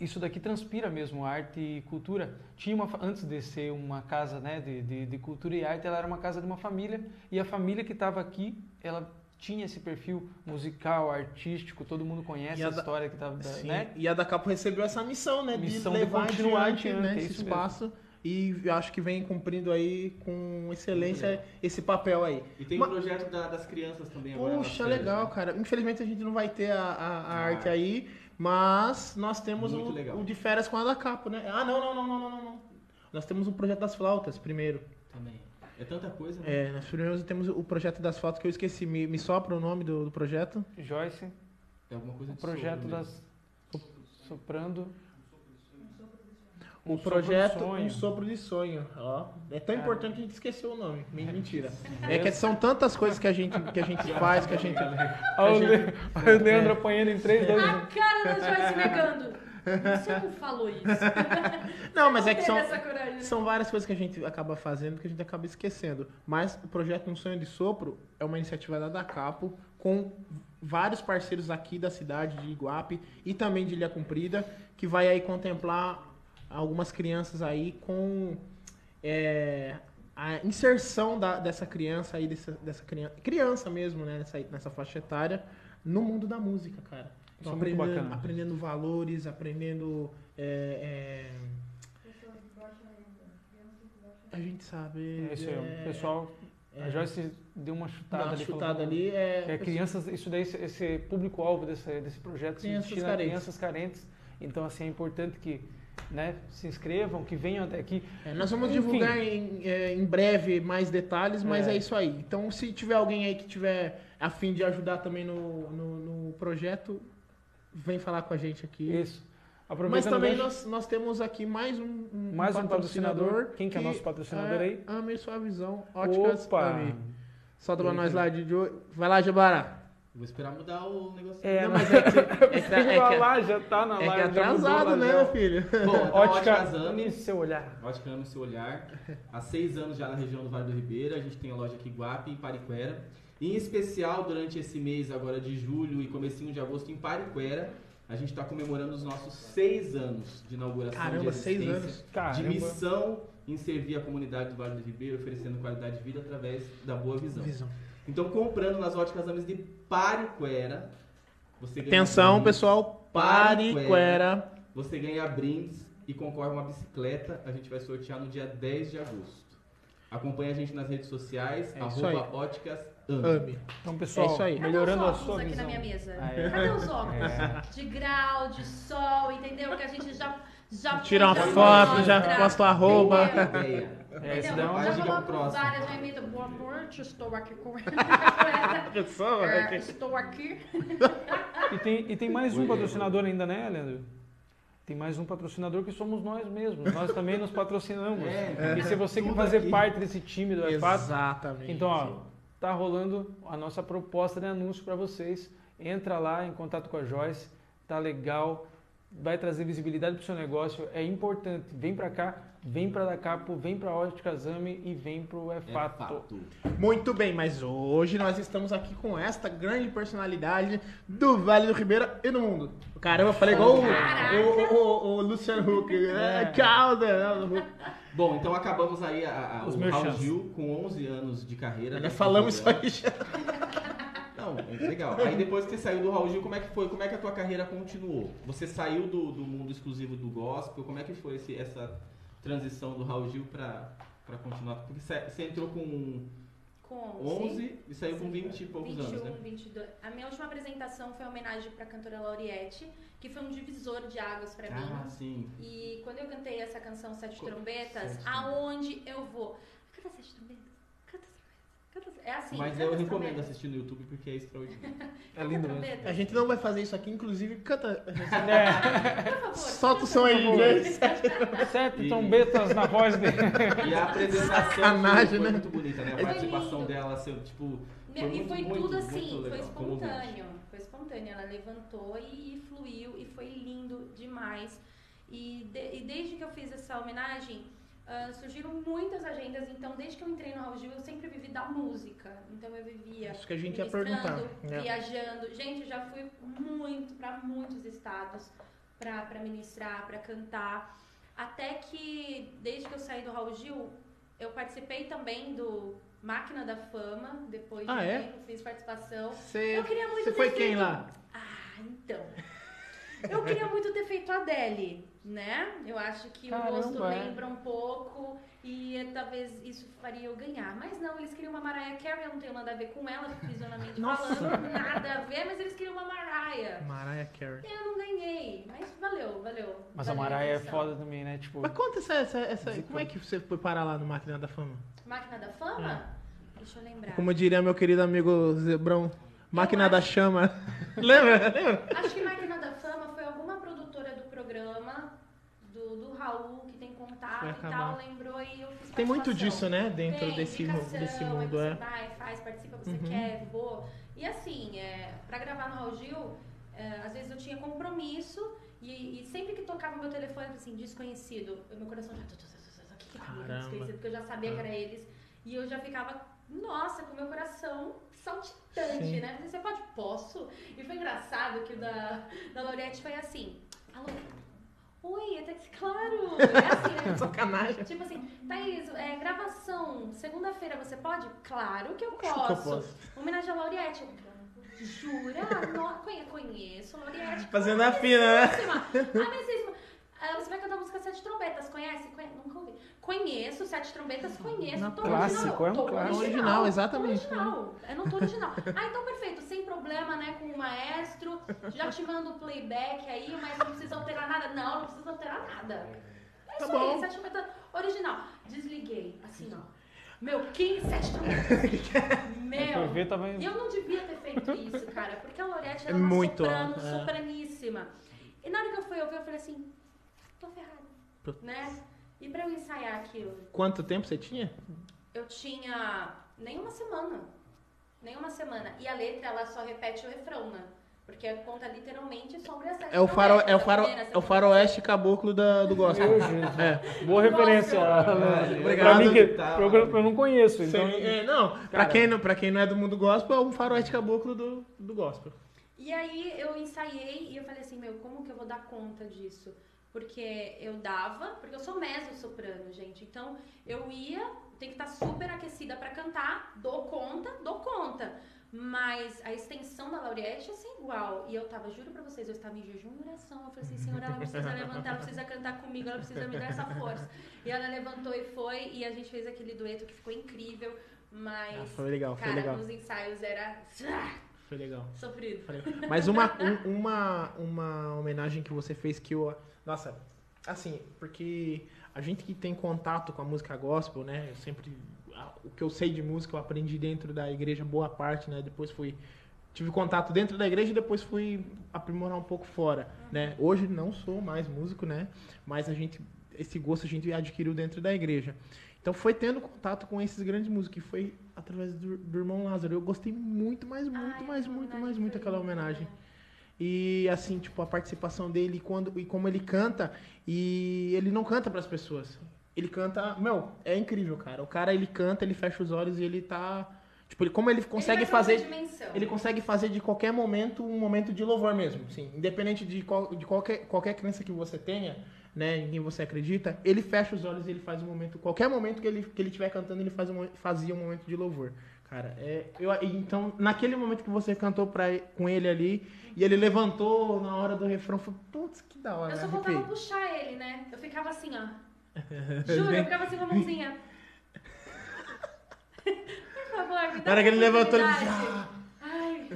S2: isso daqui transpira mesmo arte e cultura. Tinha uma, antes de ser uma casa né, de, de, de cultura e arte, ela era uma casa de uma família e a família que estava aqui, ela tinha esse perfil musical, artístico, todo mundo conhece
S1: E
S2: a,
S1: a da-
S2: história que estava,
S1: Sim,
S2: né?
S1: E a da Capo recebeu essa missão, né?
S2: Missão
S1: de
S2: de
S1: levar
S2: continuar
S1: adiante,
S2: adiante,
S1: né,
S2: é
S1: esse espaço. E eu acho que vem cumprindo aí com excelência esse papel aí.
S3: E tem o projeto da- das crianças também agora.
S1: Puxa, legal,
S3: né?
S1: cara. Infelizmente a gente não vai ter a, a- a
S3: A
S1: arte aí, mas nós temos o, o de férias com a da Capo, né? Ah, não, não, não, não, não, não, não. Nós temos o projeto das flautas primeiro.
S3: Também. É tanta coisa, né?
S1: É, nós primeiro temos o projeto das flautas que eu esqueci. Me, me sopra o nome do, do projeto.
S2: Joyce,
S3: É alguma coisa
S2: o
S3: de
S2: projeto
S3: sopro
S2: das soprando
S1: O
S2: Um sopro
S1: projeto
S2: de sonho.
S1: Um Sopro de Sonho. Ó, é tão
S2: Cara.
S1: importante que a gente esqueceu o nome. Men- Mentira. *laughs* É que são tantas coisas que a gente, que a gente faz, que a gente.
S2: Olha o, Leandro apanhando em 3, 2, *laughs*
S4: A cara da Joyce negando. Você não falou isso. *laughs*
S1: Não, mas é que são, são várias coisas que a gente acaba fazendo que a gente acaba esquecendo. Mas o projeto Um Sonho de Sopro é uma iniciativa da Dacapo com vários parceiros aqui da cidade de Iguape e também de Ilha Comprida, que vai aí contemplar algumas crianças aí com é, a inserção da- dessa criança aí, dessa, dessa criança, criança mesmo, né, nessa, nessa faixa etária, no mundo da música, cara. Então,
S2: é muito
S1: aprendendo, aprendendo valores, aprendendo. é, é, a gente sabe.
S2: É isso aí,
S1: é,
S2: o pessoal.
S1: é,
S2: A Joyce deu uma chutada
S1: uma
S2: ali.
S1: chutada ali. É,
S2: é crianças, isso daí, esse- público-alvo desse, desse projeto se
S1: Crianças
S2: destina
S1: carentes.
S2: crianças carentes. Então, assim, é importante que né, se inscrevam, que venham até aqui.
S1: É, nós vamos
S2: Enfim.
S1: divulgar em, é, em breve mais detalhes, mas é.
S2: É.
S1: isso aí. Então, se tiver alguém aí que tiver a fim de ajudar também no, no, no projeto, vem falar com a gente aqui.
S2: Isso.
S1: Mas também
S2: gancho,
S1: nós, nós temos aqui mais um, um
S2: Mais um patrocinador. Quem que é nosso patrocinador
S1: é
S2: aí?
S1: Ame Sua Visão, Óticas
S2: Opa!
S1: Ame. Solta pra nós lá, Didi. Vai lá, Jabara.
S3: Vou esperar mudar o negócio.
S2: É,
S1: Não,
S2: mas
S1: é que, *laughs* é que, é que,
S2: lá, já tá na
S1: é que é
S2: live, mudou
S1: atrasado,
S2: lá
S1: né, meu filho?
S3: Bom, então,
S2: Ótica,
S3: Óticas Ame.
S2: ame seu olhar.
S3: Ótica Ame Seu Olhar. Há seis anos já na região do Vale do Ribeira. A gente tem a loja aqui em Guape, em Pariquera. Em especial, durante esse mês agora de julho e comecinho de agosto, em Pariquera, a gente está comemorando os nossos seis anos de inauguração
S1: Caramba,
S3: de
S1: seis anos.
S2: Caramba.
S3: de missão em servir a comunidade do Vale do Ribeira, oferecendo qualidade de vida através da boa visão.
S1: Visão.
S3: Então, comprando nas óticas Ames de Pariquera, você ganha
S1: Atenção, pessoal.
S3: Pariquera.
S1: Pariquera.
S3: você ganha brindes e concorre a uma bicicleta. A gente vai sortear no dia 10 de agosto. Acompanhe a gente nas redes sociais,
S1: É isso
S3: arroba óticas ame.
S2: Então, pessoal,
S1: É isso aí.
S4: Cadê
S2: melhorando a
S4: os
S2: sua
S4: aqui
S2: visão.
S4: na minha mesa?
S2: Ah, é.
S4: Cadê os óculos?
S2: É.
S4: De grau, de sol, entendeu? Que a gente já. já
S1: Tira uma foto, já posta o arroba.
S2: É, daí é uma
S4: já
S3: dica pro próximo.
S4: várias, já imita. Boa noite, estou aqui com. *laughs* *laughs*
S1: Pessoa,
S4: É,
S1: né?
S4: estou aqui. *laughs*
S2: E tem, e tem mais um patrocinador ainda, né, Leandro? Tem mais um patrocinador que somos nós mesmos. Nós também nos patrocinamos. *laughs*
S3: É,
S2: E se você quer fazer
S3: aqui.
S2: parte desse time do EFAT,
S1: Exatamente.
S2: então, ó, tá rolando a nossa proposta de anúncio para vocês. Entra lá em contato com a Joyce, tá legal, vai trazer visibilidade para o seu negócio, é importante. Vem para cá, vem para da Capo, vem para Ótica Exame e vem para o
S3: É
S2: EFAT.
S3: fato.
S1: Muito bem, mas hoje nós estamos aqui com esta grande personalidade do Vale do Ribeira e do mundo. Caramba, eu falei igual o, o, o, o Luciano Huck. *laughs* É. Calda. né?
S3: Bom, então acabamos aí a, a,
S2: Os
S3: o Raul. Gil com 11 anos de carreira.
S1: Nós
S3: dentro
S1: falamos isso aí já. *laughs*
S3: Não, é legal. Aí depois que você saiu do Raul Gil, como é que foi? Como é que a tua carreira continuou? Você saiu do, do mundo exclusivo do gospel, como é que foi esse- essa transição do Raul Gil pra, pra continuar? Porque você, entrou com
S4: Com
S3: 11 e saiu com 20 e poucos
S4: 21,
S3: anos, né?
S4: 22. A minha última apresentação foi uma homenagem para a cantora Lauriette, que foi um divisor de águas para mim.
S3: Ah, sim.
S4: E quando eu cantei essa canção Sete
S3: Co-
S4: Trombetas,
S3: Sete
S4: aonde eu vou? Trombetas, canta Sete Trombetas. É assim,
S3: Mas eu recomendo
S4: trombetas.
S3: assistir no YouTube porque é extraordinário. *laughs*
S2: É lindo mesmo.
S1: A gente não vai fazer isso aqui, inclusive canta.
S2: É, *laughs*
S4: Por favor,
S1: Solta o som aí, gente. *laughs*
S2: sete
S3: E-
S2: trombetas na voz dele.
S3: E a apresentação
S1: Sacanagem,
S3: foi, foi
S1: né?
S3: muito bonita, né? A participação dela, seu, tipo... Foi
S4: e
S3: muito,
S4: foi
S3: muito,
S4: tudo
S3: muito
S4: assim, foi espontâneo. Foi espontâneo. Ela levantou e, e fluiu e foi lindo demais. E, de- e desde que eu fiz essa homenagem, ah, surgiram muitas agendas. Então, desde que eu entrei no Raul Gil, eu sempre vivi da música. Então, eu vivia
S1: Isso que a gente ia perguntar. né?
S4: viajando. Gente, eu já fui muito para muitos estados para ministrar, para cantar. Até que, desde que eu saí do Raul Gil, eu participei também do Máquina da Fama. Depois de
S1: Ah,
S4: um
S1: é?
S4: tempo, fiz participação.
S1: Você
S4: Eu queria muito
S1: você foi quem lá?
S4: Ah, então. Eu queria muito ter feito a Adele, né? Eu acho que
S2: Caramba,
S4: o rosto
S2: é.
S4: lembra um pouco e talvez isso faria eu ganhar. Mas não, eles queriam uma Mariah Carey, eu não tenho nada a ver com ela, fisionamente
S1: Nossa.
S4: falando, nada a ver, mas eles queriam uma Mariah.
S1: Mariah Carey.
S4: Eu não ganhei, mas valeu, valeu.
S2: Mas a
S4: valeu
S2: Mariah é
S4: atenção.
S2: foda também, né? Tipo,
S1: Mas conta essa, essa, essa-. Como é que você foi parar lá no Máquina da Fama?
S4: Máquina da Fama? Deixa eu lembrar.
S1: Como diria meu querido amigo Zebrão, Máquina da Chama. *laughs* Lembra? Lembra?
S4: Acho que Máquina da Fama foi alguma produtora do programa, do, do Raul, que tem contato
S1: Vai
S4: e
S1: acabar.
S4: tal, lembrou e eu fiz
S1: Tem muito disso, né? Dentro
S4: Tem,
S1: desse, desse mundo,
S4: você
S1: é.
S4: vai, faz, participa, você
S1: Uhum.
S4: quer, vou. E assim, é, pra gravar no Raul Gil, é, às vezes eu tinha compromisso e, e sempre que tocava o meu telefone, assim, desconhecido, meu coração já... O que que tá. Desconhecido, porque eu já sabia que era eles. E eu já ficava, nossa, com o meu coração saltitante,
S1: Sim.
S4: né? Você pode, posso? E foi engraçado que o da, da Laurette foi assim, alô, oi, até que claro, *laughs* é assim, né?
S1: Sacanagem.
S4: Tipo assim, Thaís, é, gravação, segunda-feira você pode? Claro que eu
S1: Acho que eu
S4: posso.
S1: posso.
S4: Homenagem a Lauriette. Jura? Conhe- conheço Lauriette.
S1: Fazendo a fina, né?
S4: Ah, mas vocês- você vai cantar a música Sete Trombetas, conhece? Conhe- Nunca ouvi. Conheço, Sete Trombetas, conheço.
S1: Na
S4: tô
S2: clássico,
S4: original.
S2: é um
S4: tô
S2: clássico.
S1: Original, exatamente.
S4: Tô original. Eu não tô original. *laughs* Ah, então perfeito, sem problema, né, com o maestro. Já te mando o playback aí, mas não precisa alterar nada. Não, não precisa alterar nada. É
S1: Tá
S4: isso
S1: bom.
S4: aí, Sete Trombetas original. Desliguei, assim, ó. Meu, 15 Sete Trombetas. *laughs* Meu.
S2: Foi ver, tava
S4: E eu não devia ter feito isso, cara, porque a Lorete
S1: É
S4: era uma
S1: muito,
S4: soprano,
S1: é.
S4: sopraníssima. E na hora que eu fui ouvir, eu falei assim, tô ferrada, né? E pra eu ensaiar aquilo,
S1: Quanto tempo você tinha?
S4: eu tinha nem uma semana, nem uma semana. E a letra, ela só repete o refrão, né? Porque conta literalmente sobre as sete
S1: É o, faro, é o, faro,
S4: a a
S1: é o faroeste caboclo da, do gospel. É.
S2: Boa referência. Leandro.
S1: Obrigado.
S2: Pra mim, que,
S3: Tá.
S2: pra eu, eu não conheço, então...
S1: Sim, é, não, pra quem, não, pra quem não é do mundo gospel, é um faroeste caboclo do, do gospel.
S4: E aí eu ensaiei e eu falei assim, meu, como que eu vou dar conta disso? Porque eu dava, porque eu sou mezzo-soprano, gente. Então eu ia, tem que estar super aquecida pra cantar, dou conta, dou conta. Mas a extensão da Lauriette é assim igual. E eu tava, juro pra vocês, eu estava em jejum e oração. Eu falei assim, Senhor, ela precisa levantar, ela precisa cantar comigo, ela precisa me dar essa força. E ela levantou e foi, e a gente fez aquele dueto que ficou incrível. Mas,
S1: Ah, foi legal, foi
S4: cara,
S1: legal.
S4: nos ensaios era
S1: Foi legal.
S4: sofrido.
S1: Mas uma, um- uma, uma homenagem que você fez que eu. Nossa, assim, porque a gente que tem contato com a música gospel, né? Eu sempre. O que eu sei de música eu aprendi dentro da igreja, boa parte, né? Depois fui. Tive contato dentro da igreja e depois fui aprimorar um pouco fora, né? Hoje não sou mais músico, né? Mas a gente. Esse gosto a gente adquiriu dentro da igreja. Então foi tendo contato com esses grandes músicos, que foi através do, do irmão Lázaro. Eu gostei muito, mais, muito,
S4: Ai,
S1: mais,
S4: aquela
S1: muito, mais, muito aquela homenagem.
S4: né?
S1: E assim, tipo, a participação dele e quando e como ele canta e ele não canta pras pessoas. Ele canta, meu, é incrível, cara. O cara ele canta, ele fecha os olhos e ele tá, tipo, ele como ele consegue
S4: Ele
S1: fazer ele consegue fazer de qualquer momento um momento de louvor mesmo, sim. Independente de, qual, de qualquer, qualquer crença que você tenha, né, em quem você acredita, ele fecha os olhos e ele faz um momento, qualquer momento que ele que ele estiver cantando, ele faz um, fazia um momento de louvor. Cara, é, eu, então, naquele momento que você cantou pra, com ele ali, e ele levantou na hora do refrão, foi, putz, que da hora,
S4: Eu só
S1: arrepiei.
S4: faltava puxar ele, né? Eu ficava assim, ó. *laughs* Juro, eu ficava assim com a mãozinha. Por favor, me dá
S1: Na hora que ele levantou, ele "Ah".
S4: Ai.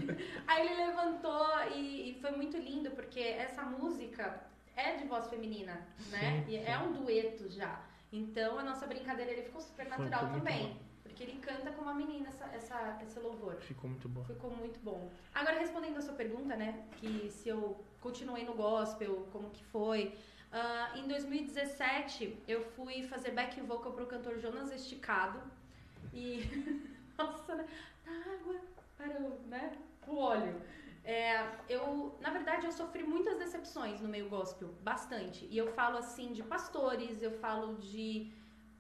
S4: Aí ele levantou e, e foi muito lindo, porque essa música é de voz feminina, né?
S1: Sim,
S4: e é um dueto já. Então a nossa brincadeira ele ficou super natural também. Porque ele canta com uma menina essa, essa, esse louvor.
S1: Ficou muito bom.
S4: Ficou muito bom. Agora, respondendo a sua pergunta, né? Que se eu continuei no gospel, como que foi. Ah, em 2017, eu fui fazer back vocal pro cantor Jonas Esticado. E... *laughs* Nossa, né? A água para o, né? o óleo. É, eu, na verdade, eu sofri muitas decepções no meio gospel. Bastante. E eu falo, assim, de pastores, eu falo de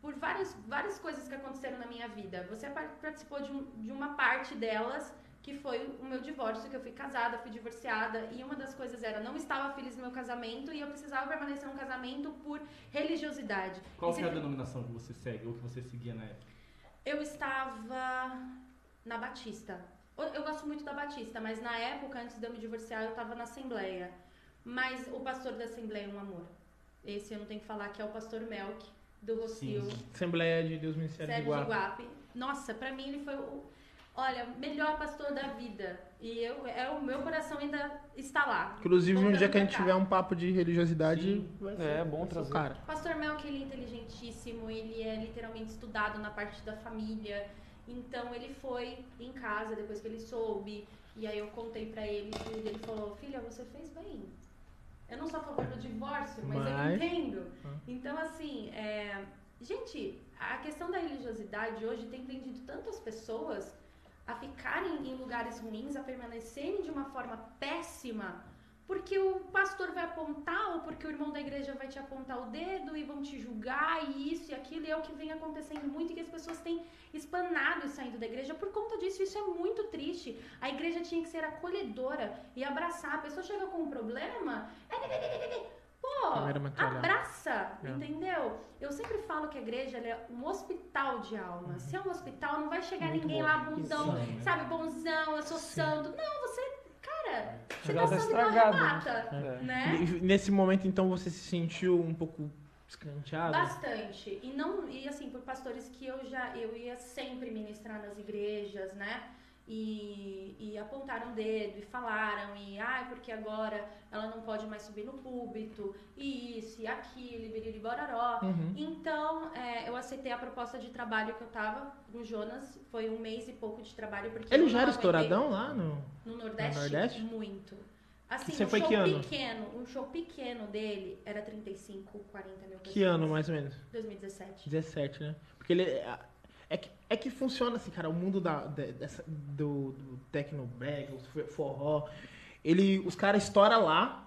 S4: por várias, várias coisas que aconteceram na minha vida. Você par- participou de, um- de uma parte delas, que foi o meu divórcio, que eu fui casada, fui divorciada, e uma das coisas era, não estava feliz no meu casamento, e eu precisava permanecer no casamento por religiosidade.
S3: Qual
S4: E
S3: que é a denominação que você segue, ou que você seguia na época?
S4: Eu estava na Batista. Eu- Eu gosto muito da Batista, mas na época, antes de eu me divorciar, eu estava na Assembleia. Mas o pastor da Assembleia é um amor. Esse eu não tenho que falar, que é o pastor Melk, do Rocio.
S3: Sim.
S1: Assembleia de Deus Ministério de
S4: Sérgio de
S1: Guapa.
S4: Guape. Nossa, pra mim ele foi o, olha, melhor pastor da vida. E eu, é, o meu coração ainda está lá.
S1: Inclusive, um dia que a gente tiver um papo de religiosidade,
S3: Sim.
S1: vai
S2: É, bom
S1: ser o
S2: trazer.
S1: cara.
S4: Pastor Melk, ele é inteligentíssimo, ele é literalmente estudado na parte da família. Então ele foi em casa depois que ele soube. E aí eu contei pra ele. E ele falou: Filha, você fez bem. Eu não sou a favor do divórcio, mas, eu
S1: Mas-
S4: entendo.
S1: Ah.
S4: Então, assim, é... gente, a questão da religiosidade hoje tem prendido tantas pessoas a ficarem em lugares ruins, a permanecerem de uma forma péssima, porque o pastor vai apontar ou porque o irmão da igreja vai te apontar o dedo e vão te julgar e isso e aquilo, e é o que vem acontecendo muito e que as pessoas têm espanado e saindo da igreja por conta disso. Isso é muito triste. A igreja tinha que ser acolhedora e abraçar. A pessoa chega com um problema, pô,
S1: Primeiro material.
S4: abraça,
S1: É.
S4: entendeu? Eu sempre falo que a igreja é um hospital de alma. Se é um hospital, não vai chegar
S1: Muito
S4: ninguém
S1: bom.
S4: lá bundão,
S3: Sim.
S4: sabe, bonzão, eu sou santo. Não, você, cara, você tá santo igual
S2: estragado, né?
S4: né?
S1: E Nesse momento, então, você se sentiu um pouco escanteado?
S4: Bastante. E não e assim, por pastores que eu já eu ia sempre ministrar nas igrejas, né? E, e apontaram o dedo e falaram, e ai, porque agora ela não pode mais subir no púlpito, e isso, e aquilo, e biriri bororó.
S1: Uhum.
S4: Então, é, eu aceitei a proposta de trabalho que eu tava no Jonas. Foi um mês e pouco de trabalho. Porque
S1: Ele já era estouradão lá no...
S4: No Nordeste?
S1: No Nordeste?
S4: Muito. Assim,
S1: Você
S4: um
S1: foi
S4: show
S1: que ano?
S4: pequeno, um show pequeno dele era 35, 40 mil pessoas.
S1: Que ano, mais ou menos?
S4: 2017.
S1: 17, né? Porque ele... É, que, que funciona assim, cara, o mundo da, de- dessa, do, do tecnobrega, o fo- forró, ele, os caras estouram lá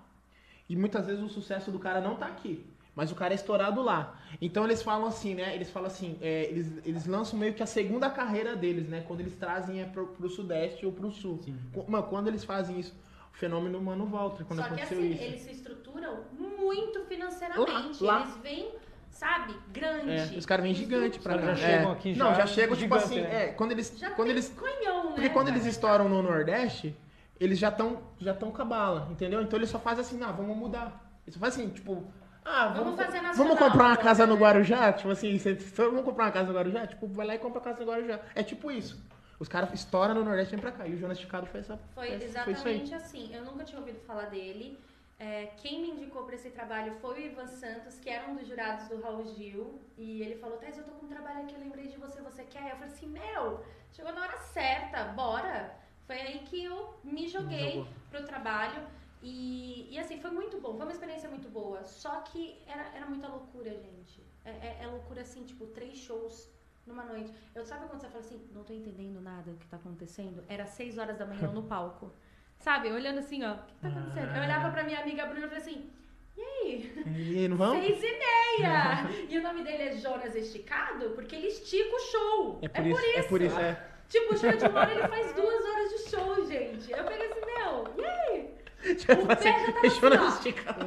S1: e muitas vezes o sucesso do cara não tá aqui. Mas o cara é estourado lá. Então eles falam assim, né? Eles falam assim, é, eles, eles lançam meio que a segunda carreira deles, né? Quando eles trazem é pro, pro sudeste ou pro sul.
S3: Sim.
S1: Mano, quando eles fazem isso, o fenômeno Mano Walter, quando
S4: Só que
S1: aconteceu
S4: assim,
S1: isso.
S4: eles se estruturam muito financeiramente.
S1: Lá, lá.
S4: Eles vêm, sabe, grande.
S1: É, os caras vêm gigante pra cá.
S2: já
S1: É.
S2: chegam aqui
S1: Não,
S2: já
S1: já chegam, tipo
S2: gigante,
S1: assim,
S2: né?
S1: é, quando eles,
S4: Já
S1: quando
S4: tem
S1: eles
S4: canhão,
S1: Porque
S4: é
S1: quando eles estouram no Nordeste, eles já estão já tão com a bala, entendeu? Então eles só fazem assim, ah, vamos mudar. Eles só fazem assim, tipo, ah,
S4: Vamos
S1: vamos,
S4: fazer nacional
S1: vamos comprar uma
S4: agora,
S1: casa no
S4: né?
S1: Guarujá? Tipo assim, você, vamos comprar uma casa no Guarujá? Tipo, vai lá e compra a casa no Guarujá. É tipo isso. Os caras estouram no Nordeste e vêm pra cá. E o Jonas Ticado foi essa.
S4: Foi
S1: essa- isso
S4: exatamente assim. Eu nunca tinha ouvido falar dele. É, quem me indicou para esse trabalho foi o Ivan Santos, que era um dos jurados do Raul Gil. E ele falou: Thais, eu tô com um trabalho aqui, eu lembrei de você, você quer? Eu falei assim: Meu, chegou na hora certa, bora. Foi aí que eu me joguei pro trabalho. E, e assim, foi muito bom, foi uma experiência muito boa. Só que era, era muita loucura, gente. É, é- é loucura assim, tipo, três shows numa noite. Eu sabe quando você fala assim, não tô entendendo nada do que tá acontecendo? Era seis horas da manhã no palco. *laughs* Sabe, olhando assim, ó, o que tá acontecendo? Eu olhava pra minha amiga Bruna e falei assim, e aí?
S1: E aí, não vamos?
S4: Seis e meia! *laughs* e o nome dele é Jonas Esticado porque ele estica o show.
S1: É por, isso, É por isso, é.
S4: Tipo, o show de uma hora ele faz duas horas de show, gente. Eu peguei assim, meu, e aí?
S1: Tipo
S4: O pé
S1: assim,
S4: já tava assim,
S1: Jonas
S4: ó.
S1: Esticado.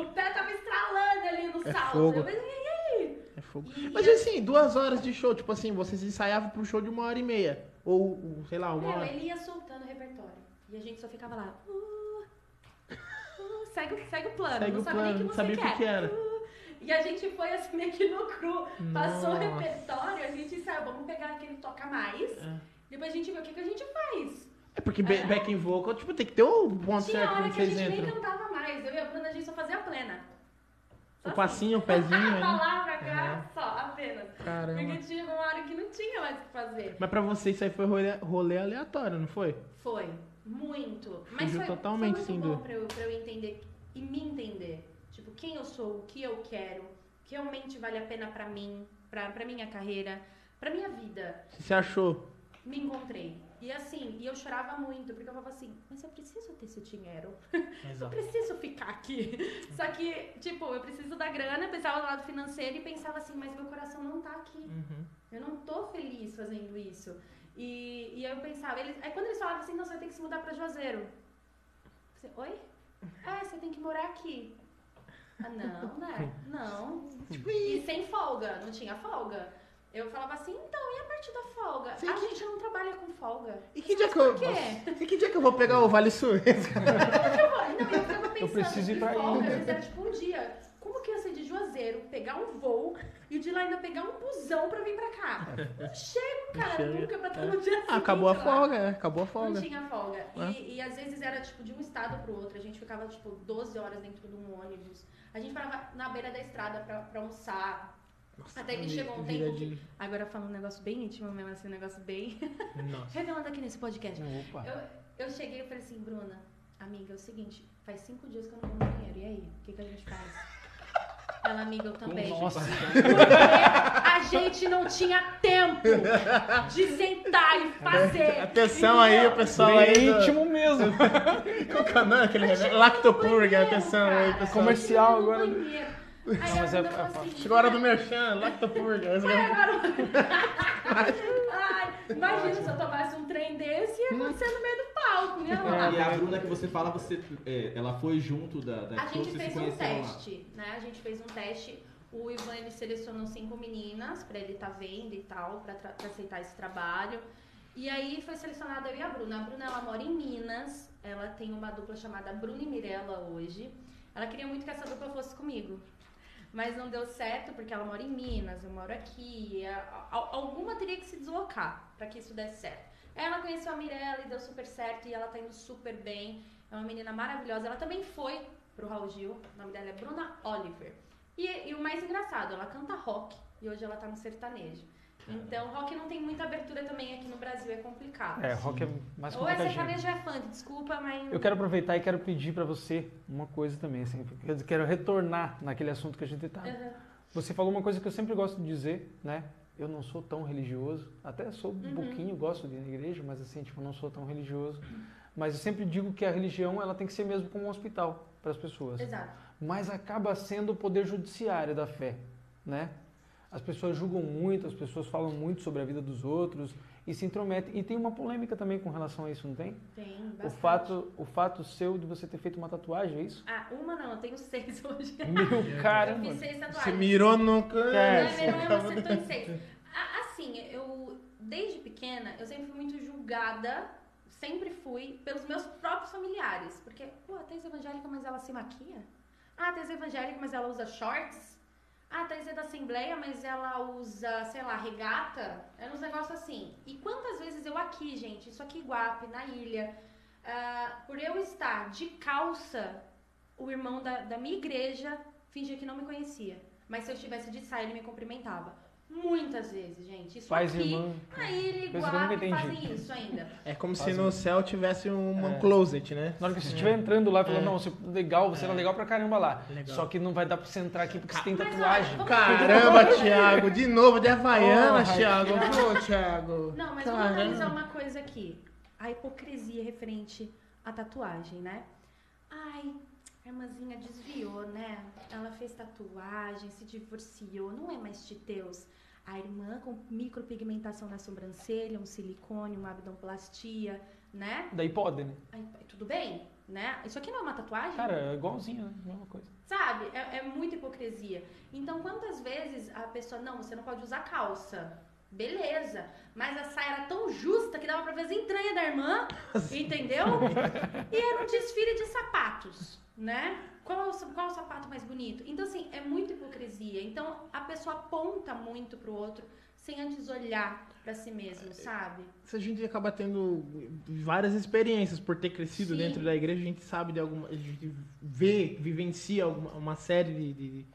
S4: O pé tava estralando ali no
S1: É
S4: salto.
S1: fogo.
S4: Eu falei, e aí?
S1: É fogo.
S4: E
S1: Mas assim, duas horas de show, tipo assim, vocês ensaiavam pro show de uma hora e meia. Ou, ou, sei lá, uma
S4: Meu,
S1: hora.
S4: ele ia soltando o repertório. E a gente só ficava lá. uh, uh, segue, o- segue o plano.
S1: Segue
S4: não
S1: o
S4: sabe
S1: plano,
S4: nem o que você
S1: sabia o que
S4: quer.
S1: era.
S4: Uh, e a gente foi assim meio que no cru. Passou o
S1: Nossa.
S4: repertório, a gente saiu, vamos pegar aquele toca mais.
S1: É.
S4: Depois a gente vê o que, que a gente faz.
S1: É porque ba- backing vocal, tipo, tem que ter o ponto
S4: Tinha
S1: certo
S4: hora que a gente nem cantava mais. Eu e a Bruna, a gente só fazia a plena. Só
S1: O
S4: assim.
S1: passinho, o pezinho *laughs* aí.
S4: lá, pra cá, só, apenas.
S1: Caramba.
S4: Porque tinha uma hora que não tinha mais o que fazer.
S1: Mas pra vocês isso aí foi rolê, rolê aleatório, não foi?
S4: Foi, muito. Mas
S1: Fugiu
S4: foi,
S1: totalmente,
S4: foi
S1: sim,
S4: muito bom
S1: do-
S4: pra eu, pra eu entender e me entender. Tipo, quem eu sou, o que eu quero, o que realmente vale a pena pra mim, pra, pra minha carreira, pra minha vida.
S1: Você achou?
S4: Me encontrei. E assim, e eu chorava muito, porque eu falava assim, mas eu preciso ter esse dinheiro. *laughs* Eu preciso ficar aqui. *laughs* Só que, tipo, eu preciso da grana, eu pensava no lado financeiro e pensava assim, mas meu coração não tá aqui.
S1: Uhum.
S4: Eu não tô feliz fazendo isso. E, e aí eu pensava, eles, aí quando eles falavam assim, não, você vai ter que se mudar pra Juazeiro. Eu falei, Oi? É, você tem que morar aqui. Ah, não, né? Não.
S1: Tipo,
S4: E sem folga, não tinha folga. Eu falava assim, então, e a parte da folga?
S1: Sim,
S4: a
S1: que-
S4: gente não trabalha com folga.
S1: E que dia que eu.
S4: Por quê?
S1: E que dia que eu vou pegar o Vale Suez? *laughs*
S4: Não, eu ficava pensando,
S2: preciso ir
S4: de
S2: pra
S4: folga, às vezes era tipo um dia. Como que ia ser de Juazeiro, pegar um voo e de lá ainda pegar um busão pra vir pra cá? Não chego, cara,
S1: chega.
S4: nunca pra estar no dia
S1: Ah, acabou a
S4: seguinte
S1: folga, é. Acabou a
S4: Não
S1: folga.
S4: tinha folga.
S1: É.
S4: E, e às vezes era tipo de um estado pro outro. A gente ficava tipo 12 horas dentro de um ônibus. A gente parava na beira da estrada pra, pra almoçar. Até que chegou um tempo
S1: de-
S4: Agora falando um negócio bem íntimo mesmo, assim, um negócio bem.
S1: Nossa. *laughs*
S4: Revelando aqui nesse podcast.
S2: Opa.
S4: Eu, eu cheguei e falei assim, Bruna, amiga, é o seguinte, faz cinco dias que eu não vou no banheiro. E aí? O que, que a gente faz? Ela, amiga, eu também.
S2: Nossa.
S4: Porque a gente não tinha tempo de sentar e fazer.
S1: Atenção aí, o pessoal aí. Do-
S2: íntimo mesmo.
S1: Qual é nome? Aquele? Lactopurga, atenção aí, pessoal.
S2: Comercial agora.
S4: Aí
S2: mas é- é
S1: Chegou a hora do merchan, Lactopurga.
S4: Vai agora. Ai, imagina se eu tomasse um trem desse ia acontecer no meio do palco, né? Lá.
S3: E a Bruna que você fala, você, é, ela foi junto da, da
S4: A gente fez um
S3: conheceram lá.
S4: teste, né? A gente fez um teste. O Ivan ele selecionou cinco meninas pra ele estar vendo e tal, pra aceitar esse trabalho. E aí foi selecionada eu e a Bruna. A Bruna ela mora em Minas, ela tem uma dupla chamada Bruna e Mirella hoje. Ela queria muito que essa dupla fosse comigo. Mas não deu certo porque ela mora em Minas, eu moro aqui. Alguma teria que se deslocar pra que isso desse certo. Ela conheceu a Mirella e deu super certo e ela tá indo super bem. É uma menina maravilhosa. Ela também foi pro Raul Gil. O nome dela é Bruna Oliver. E, e o mais engraçado, ela canta rock e hoje ela tá no sertanejo. Então, rock não tem muita abertura também aqui no Brasil, é complicado.
S2: É, rock é mais
S4: Ou é
S2: complicadinho.
S4: sertanejo ou é funk, desculpa, mas.
S2: Eu quero aproveitar e quero pedir pra você uma coisa também, assim, quero retornar naquele assunto que a gente tá.
S4: Aham.
S2: Você falou uma coisa que eu sempre gosto de dizer, né? Eu não sou tão religioso, até sou um
S4: Uhum.
S2: pouquinho, gosto de ir na igreja, mas assim, tipo, não sou tão religioso. Mas eu sempre digo que a religião, ela tem que ser mesmo como um hospital para as pessoas.
S4: Exato.
S2: Mas acaba sendo o poder judiciário da fé, né? As pessoas julgam muito, as pessoas falam muito sobre a vida dos outros e se intrometem. E tem uma polêmica também com relação a isso, não tem?
S4: Tem
S2: O
S4: bastante.
S2: fato, o fato seu de você ter feito uma tatuagem, é isso?
S4: Ah, uma não, eu tenho seis *laughs* hoje.
S2: Meu
S4: Eu
S2: caramba!
S4: fiz seis
S1: Você
S4: tatuagens.
S1: mirou no
S2: É,
S1: canto.
S4: Não é eu em seis. Assim, eu, desde pequena, eu sempre fui muito julgada, sempre fui, pelos meus próprios familiares. Porque, pô, a Thais é evangélica, mas ela se maquia? Ah, a Thais é evangélica, mas ela usa shorts? Ah, Thais é da Assembleia, mas ela usa, sei lá, regata? Era uns negócios assim. E quantas vezes eu aqui, gente, isso aqui Guape, na ilha, ah, por eu estar de calça, o irmão da, da minha igreja fingia que não me conhecia. Mas se eu estivesse de saia, ele me cumprimentava. Muitas vezes, gente. Isso
S2: Pais e
S4: aqui,
S2: irmã. eu nunca
S4: Guape,
S2: entendi.
S4: fazem isso ainda.
S1: É como se
S2: Fazem.
S1: no céu tivesse um
S2: É.
S1: closet, né?
S2: Na hora que você estiver entrando lá, falando,
S1: É.
S2: não, você, legal, você era legal pra caramba lá.
S1: Legal.
S2: Só que não vai dar pra você entrar aqui porque você tem
S4: Mas
S2: tatuagem.
S4: olha,
S1: Caramba, Thiago, de novo de Havaiana,
S2: Porra,
S1: Thiago. Pô, Thiago.
S4: Não, mas
S1: Caramba.
S4: vamos analisar uma coisa aqui. A hipocrisia referente à tatuagem, né? Ai, a irmãzinha desviou, né? Ela fez tatuagem, se divorciou, não é mais titeus. A irmã com micropigmentação na sobrancelha, um silicone, uma abdomplastia, né?
S2: Daí pode, né?
S4: Aí, tudo bem, né? Isso aqui não é uma tatuagem?
S2: Cara, é igualzinho, né? Mesma coisa.
S4: Sabe? É, é muita hipocrisia. Então, quantas vezes a pessoa, não, você não pode usar calça. Beleza. Mas a saia era tão justa que dava pra ver as entranhas da irmã, *laughs* entendeu? E era um desfile de sapatos, né? Qual, é o qual é o sapato mais bonito? Então, assim, é muita hipocrisia. Então, a pessoa aponta muito pro outro sem antes olhar pra si mesmo, sabe?
S1: Se a gente acaba tendo várias experiências por ter crescido
S4: Sim.
S1: dentro da igreja, a gente sabe de alguma. A gente vê, vivencia alguma, uma série de, de,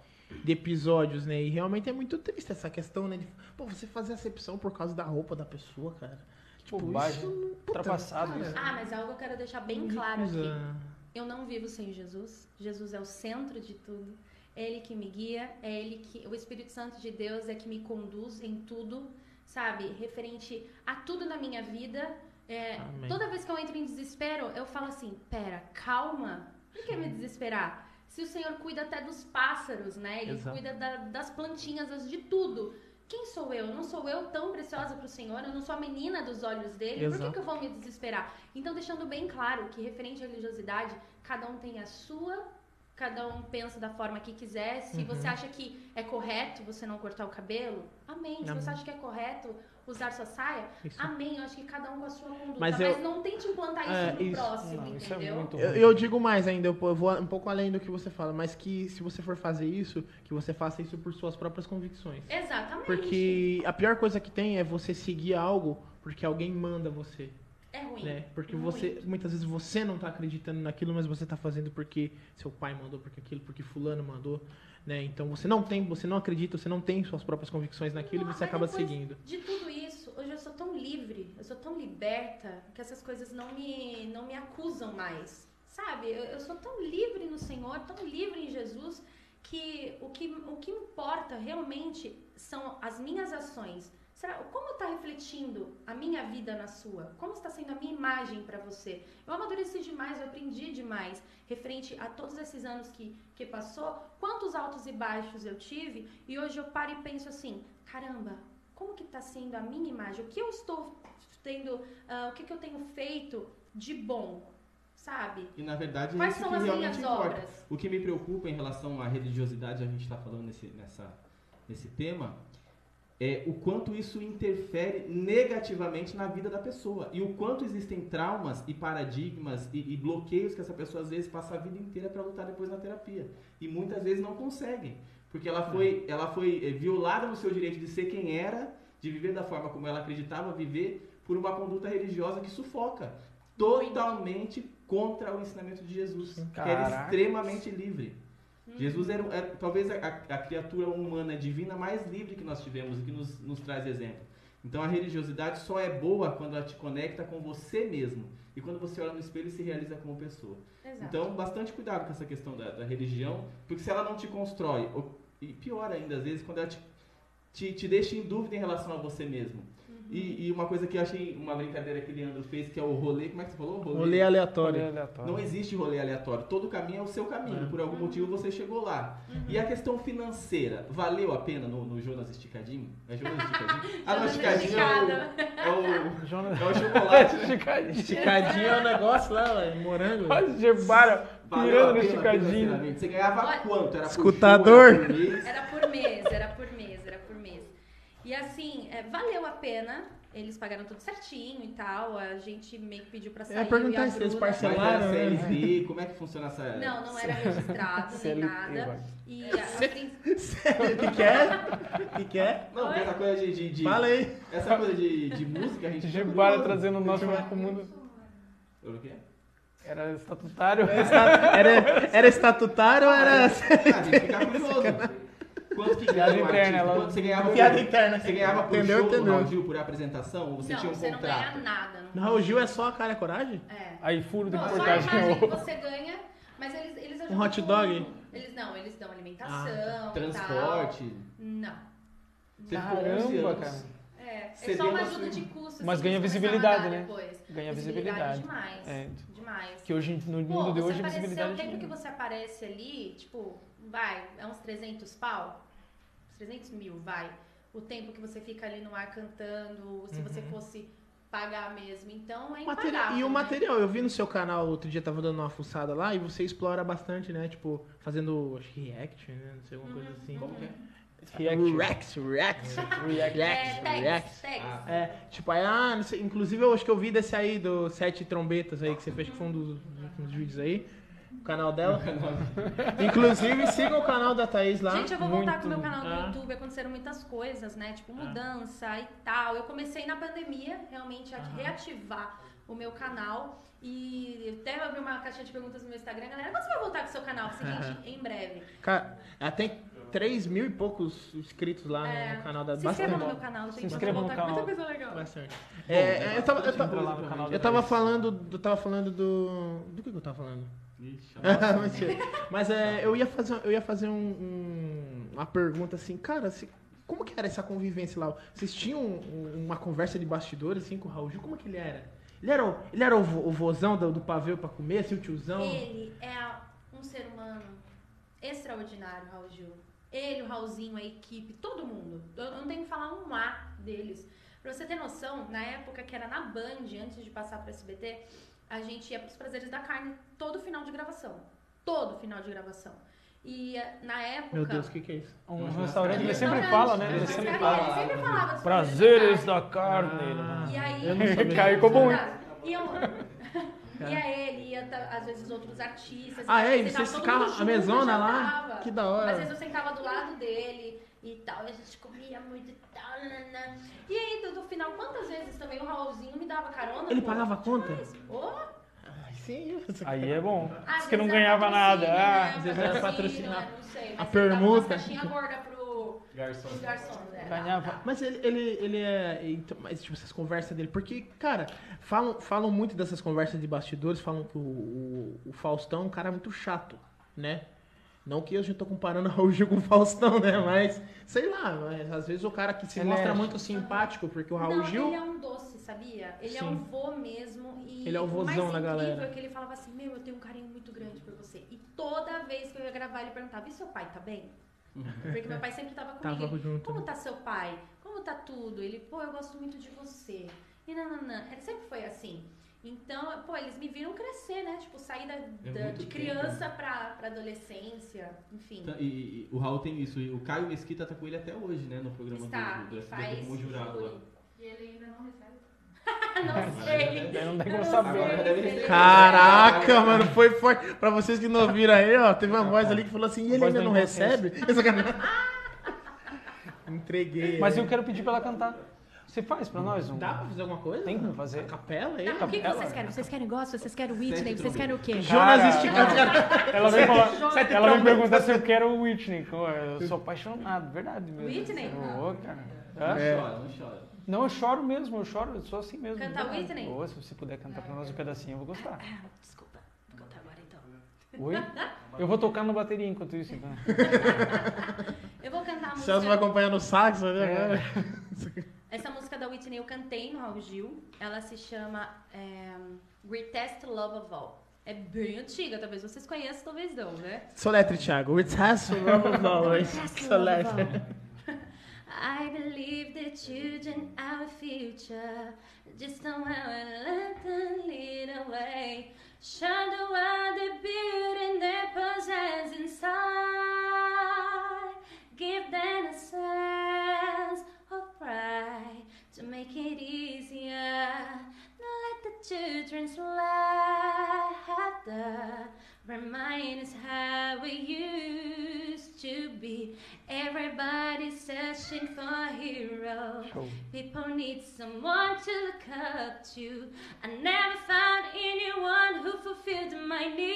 S1: de episódios, né? E realmente é muito triste essa questão, né? De, pô, você fazer acepção por causa da roupa da pessoa, cara. Tipo,
S2: bobagem.
S1: isso não- puta,
S2: Ultrapassado
S1: cara,
S2: isso.
S4: Ah, mas algo eu quero deixar bem claro aqui. Eu não vivo sem Jesus. Jesus é o centro de tudo. É Ele que me guia, é Ele que. O Espírito Santo de Deus é que me conduz em tudo, sabe? Referente a tudo na minha vida. É, toda vez que eu entro em desespero, eu falo assim: pera, calma. Por que me desesperar? Se o Senhor cuida até dos pássaros, né? Ele
S1: Exato.
S4: cuida da- das plantinhas, de tudo. Quem sou eu? Não sou eu tão preciosa para o Senhor? Eu não sou a menina dos olhos dele? Por que,
S1: Exato.
S4: que eu vou me desesperar? Então, deixando bem claro que, referente à religiosidade, cada um tem a sua, cada um pensa da forma que quiser. Se
S1: Uhum.
S4: você acha que é correto você não cortar o cabelo, amém. Se
S1: Amém.
S4: você acha que é correto usar sua saia,
S1: Isso.
S4: amém. Eu acho que cada um com a sua conduta.
S1: Mas
S4: Mas,
S1: eu-
S4: não tente implantar isso
S1: É,
S4: no
S1: isso.
S4: próximo,
S2: Não, isso é
S4: entendeu?
S2: muito
S1: Eu, eu digo mais ainda, eu vou um pouco além do que você fala, mas que se você for fazer isso, que você faça isso por suas próprias convicções.
S4: Exatamente.
S1: Porque a pior coisa que tem é você seguir algo porque alguém manda você,
S4: é ruim.
S1: né? Porque
S4: Muito.
S1: você, muitas vezes você não tá acreditando naquilo, mas você tá fazendo porque seu pai mandou, porque aquilo, porque fulano mandou, né? Então você não tem, você não acredita, você não tem suas próprias convicções naquilo
S4: Não,
S1: e você acaba seguindo.
S4: De tudo isso, hoje eu sou tão livre, eu sou tão liberta, que essas coisas não me, não me acusam mais. Sabe? Eu, eu sou tão livre no Senhor, tão livre em Jesus, que o que, o que importa realmente são as minhas ações. Será, como está refletindo a minha vida na sua? Como está sendo a minha imagem para você? Eu amadureci demais, eu aprendi demais referente a todos esses anos que, que passou, quantos altos e baixos eu tive, e hoje eu paro e penso assim, caramba, como que está sendo a minha imagem? O que eu estou tendo, ah, o que, que eu tenho feito de bom, sabe?
S3: E na verdade é
S4: Quais
S3: isso
S4: são as minhas
S3: importa.
S4: obras?
S3: O que me preocupa em relação à religiosidade, a gente está falando nesse, nessa, nesse tema, é o quanto isso interfere negativamente na vida da pessoa. E o quanto existem traumas e paradigmas e, e bloqueios que essa pessoa às vezes passa a vida inteira para lutar depois na terapia. E muitas vezes não conseguem. Porque ela foi, ela foi eh, violada no seu direito de ser quem era, de viver da forma como ela acreditava viver, por uma conduta religiosa que sufoca. Totalmente contra o ensinamento de Jesus, que era
S2: Caraca.
S3: extremamente livre. Jesus era, era talvez a, a- a criatura humana divina mais livre que nós tivemos e que nos, nos traz exemplo. Então a religiosidade só é boa quando ela te conecta com você mesmo e quando você olha no espelho e se realiza como pessoa.
S4: Exato.
S3: Então, bastante cuidado com essa questão da, da religião, porque se ela não te constrói, ou- e pior ainda, às vezes, quando ela te, te, te deixa em dúvida em relação a você mesmo. E, e uma coisa que eu achei, uma brincadeira que o Leandro fez, que é o rolê, como é que você falou?
S1: Rolê aleatório.
S2: Olha, aleatório.
S3: Não existe rolê aleatório. Todo caminho é o seu caminho.
S1: É.
S3: Por algum motivo você chegou lá. E a questão financeira, valeu a pena no, no Jonas Esticadinho? É Jonas Esticadinho? *laughs* Ah, no
S4: Jonas
S3: Esticadinho é o, é o,
S2: Jonas...
S3: é o chocolate, né? *laughs*
S2: Esticadinho.
S1: Esticadinho é um negócio lá, ué, morango.
S2: Quase Gebara
S3: Valeu
S2: pirando
S3: a
S2: no
S3: pena
S2: esticadinho.
S3: Você ganhava
S4: Olha-
S3: quanto? Era por
S1: Escutador.
S3: show, por mês?
S4: Era por mês, era por mês, era por mês. E assim, é, valeu a pena. Eles pagaram tudo certinho e tal. A gente meio que pediu pra sair.
S1: ia
S4: eu e
S1: perguntar
S4: a
S1: se eles parcelaram.
S3: Era
S1: né?
S3: CLT, como é que funciona essa...
S4: Não, não era registrado nem nada. E a, *laughs*
S1: O que quer? O que quer?
S3: Não, essa coisa de... de, de
S1: Fala aí.
S3: Essa coisa de, de música, a gente... curioso.
S2: trazendo o nosso pro mundo.
S3: O quê?
S2: Era estatutário.
S1: Era, era estatutário ou era.
S3: Ah, a gente fica curioso. Quanto que
S2: Piada
S3: ganha um
S2: interna,
S3: artista? Quanto você ganhava
S1: Piada
S3: por,
S1: interna.
S3: Você ganhava por
S1: Entendeu,
S3: show
S1: entendeu.
S3: Raul Gil, por apresentação? Ou você
S4: não,
S3: tinha um
S4: você não
S3: contrato?
S4: ganha nada.
S1: No Raul Gil é só a cara e a coragem?
S4: É.
S2: Aí furo de
S4: Não, só a
S2: reportagem.
S4: imagem que você ganha, mas eles, eles ajudam
S1: Um hot dog?
S4: com- Eles não, eles dão alimentação,
S3: Ah,
S4: tal.
S3: Transporte.
S4: Não.
S3: Você ficou 11
S2: Caramba,
S3: anos.
S2: cara.
S4: É, é
S3: Você
S4: só
S3: deu
S4: uma
S3: uma
S4: ajuda de custo.
S2: Mas
S4: assim,
S2: ganha
S4: eles começaram
S2: visibilidade, né?
S4: Depois.
S2: Ganha visibilidade.
S4: Demais.
S2: É.
S4: Demais.
S2: Que hoje, no
S4: Pô,
S2: mundo de
S4: você
S2: hoje, a
S4: apareceu,
S2: visibilidade.
S4: o tempo que você aparece ali, tipo, vai, é uns 300 pau? Uns 300 mil, vai. O tempo que você fica ali no ar cantando, se você fosse pagar mesmo. Então é
S1: Material-
S4: impagável.
S1: e o
S4: né?
S1: material, eu vi no seu canal outro dia, tava dando uma fuçada lá e você explora bastante, né? Tipo, fazendo acho que react, né? Não sei, alguma coisa
S4: Uhum.
S1: assim.
S3: Como que é?
S2: React.
S1: React, react, react,
S4: É, tags,
S1: react.
S4: tags.
S3: Ah.
S1: É, tipo, aí, ah, não sei, inclusive eu acho que eu vi desse aí, do Sete Trombetas aí, que você fez, que foi um dos últimos vídeos aí, canal dela. *laughs* inclusive, siga o canal da Thaís lá.
S4: Gente, eu vou voltar com o meu canal do
S1: Ah.
S4: YouTube. Aconteceram muitas coisas, né? Tipo, mudança e tal. Eu comecei na pandemia, realmente, a reativar o meu canal. E até abri uma caixinha de perguntas no meu Instagram. Galera, quando você vai voltar com o seu canal? Gente, *laughs* em breve.
S1: Cara, ela tem 3 mil e poucos inscritos lá
S4: É,
S1: no canal da
S4: Se inscreva no meu canal, gente.
S2: Se inscreva no canal.
S4: Muita coisa legal.
S1: Bastante. É, é, eu tava, eu tava, eu tava falando, eu tava falando do. Do que, que eu tava falando?
S3: Ixi, *laughs*
S1: Mentira. Mas é, eu ia fazer, eu ia fazer um- um- uma pergunta assim, cara, se- como que era essa convivência lá? Vocês tinham um- uma conversa de bastidores assim com o Raul Gil? Como que ele era? Ele era o, ele era o, vo- o vozão do, do pavê pra comer, assim, o tiozão?
S4: Ele é um ser humano extraordinário, Raul Gil. Ele, o Raulzinho, a equipe, todo mundo. Eu não tenho que falar um A deles. Pra você ter noção, na época que era na Band, antes de passar pro SBT, a gente ia pros Prazeres da Carne todo final de gravação. Todo final de gravação. E eh, na época...
S1: Meu Deus, o que, que é isso?
S2: Um restaurante, ele sempre fala, né? Ele sempre fala.
S4: Ele sempre falava dos
S2: Prazeres da carne.
S1: Ah,
S4: E aí...
S1: eu não sabia.
S2: Caiu ficou bom, hein?
S4: Iam, ia ele, ia às vezes outros artistas.
S1: Ah, é? E vocês ficavam
S4: mundo
S1: a mesona lá? Que da
S4: Às
S1: hora.
S4: vezes eu sentava do lado dele e tal, e a gente comia muito e tal. nanã. E aí, no final, quantas vezes também o Raulzinho me dava carona?
S1: Ele
S4: pô?
S1: pagava a conta? Ai, sim.
S2: Aí é bom.
S4: às
S2: Diz que não ganhava nada.
S4: patrocínio,
S2: Ah,
S4: né?
S1: às vezes era patrocinar
S4: né? Não sei,
S1: a permuta.
S4: gordas pro,
S3: Garçom.
S4: pros garçons. né?
S2: ganhava.
S1: Mas ele, ele, ele é. Então, mas, tipo, essas conversas dele. Porque, cara, falam, falam muito dessas conversas de bastidores, falam que o, o, o Faustão é um cara muito chato, né? Não que eu já tô comparando o Raul Gil com o Faustão, né? Mas, sei lá, mas às vezes o cara que se
S2: Ele
S1: mostra
S2: é-
S1: muito simpático, porque o Raul
S4: não,
S1: Gil.
S4: ele é um doce, sabia? Ele é
S1: Sim.
S4: um vô mesmo. E
S1: Ele é o
S4: o mais
S1: vozão da
S4: incrível
S1: galera.
S4: é que ele falava assim, meu, eu tenho um carinho muito grande por você. E toda vez que eu ia gravar, ele perguntava, e seu pai tá bem? Porque meu pai sempre tava comigo.
S1: Tava junto.
S4: Como tá seu pai? Como tá tudo? Ele, pô, eu gosto muito de você. E nananã. Ele sempre foi assim. Então, pô, eles me viram crescer, né? Tipo, sair da, da-
S3: É muito
S4: de
S3: tempo.
S4: criança pra, pra adolescência, enfim.
S3: Tá, E, e o Raul tem isso. E o Caio Mesquita tá com ele até hoje, né? No programa
S4: Está,
S3: do, do SBT como jurado lá.
S5: E ele ainda não recebe. *laughs*
S4: Não sei.
S2: Daí não tem como saber.
S1: Caraca, mano, foi forte. Pra vocês que não ouviram aí, ó, teve uma voz ali que falou assim: e ele ainda
S2: da
S1: não recebe? *laughs* Entreguei.
S2: Mas
S1: é.
S2: eu quero pedir pra ela cantar. Você faz pra nós? Um...
S1: Dá pra fazer alguma coisa?
S2: Tem como fazer?
S1: Capela aí?
S4: Tá, o que, que vocês querem? Vocês querem gospel? Vocês querem Whitney? Vocês querem o quê?
S1: Jonas
S2: Cara,
S1: esticado.
S2: Ela vem, falar, ela vem perguntar se eu quero o Whitney. Eu sou apaixonado, verdade mesmo.
S4: Whitney?
S2: Ô, cara.
S3: Não?
S1: É.
S3: chora, não chora.
S2: Não, eu choro mesmo, eu choro, eu sou assim mesmo.
S4: Cantar. Whitney?
S2: Ô, se você puder cantar pra nós um pedacinho, eu vou gostar.
S4: Ah, desculpa. Vou contar agora então.
S2: Oi? *laughs* Eu vou tocar na bateria enquanto isso, então. *laughs*
S4: Eu vou cantar a
S1: Celso vai
S4: música.
S1: acompanhando o saxo ali
S2: É. *laughs*
S4: Essa música da Whitney eu cantei no Raul Gil. Ela se chama é, Greatest Love of All. É bem antiga, talvez vocês conheçam, talvez não, né?
S1: Soletre, Thiago. Love.
S4: Greatest love of
S1: Soletre.
S4: all. *laughs* I believe the children our future. Just don't let them lead away. The world the beauty they possess inside. Give them a sense cry to make it easier. Now let the children's laughter remind us how we used to be. Everybody's searching for a hero. People need someone to look up to. I never found anyone who fulfilled my needs.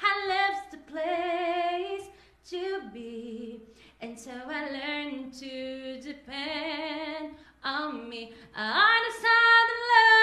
S4: I left the place to be. And so I learned to depend on me. I decided long ago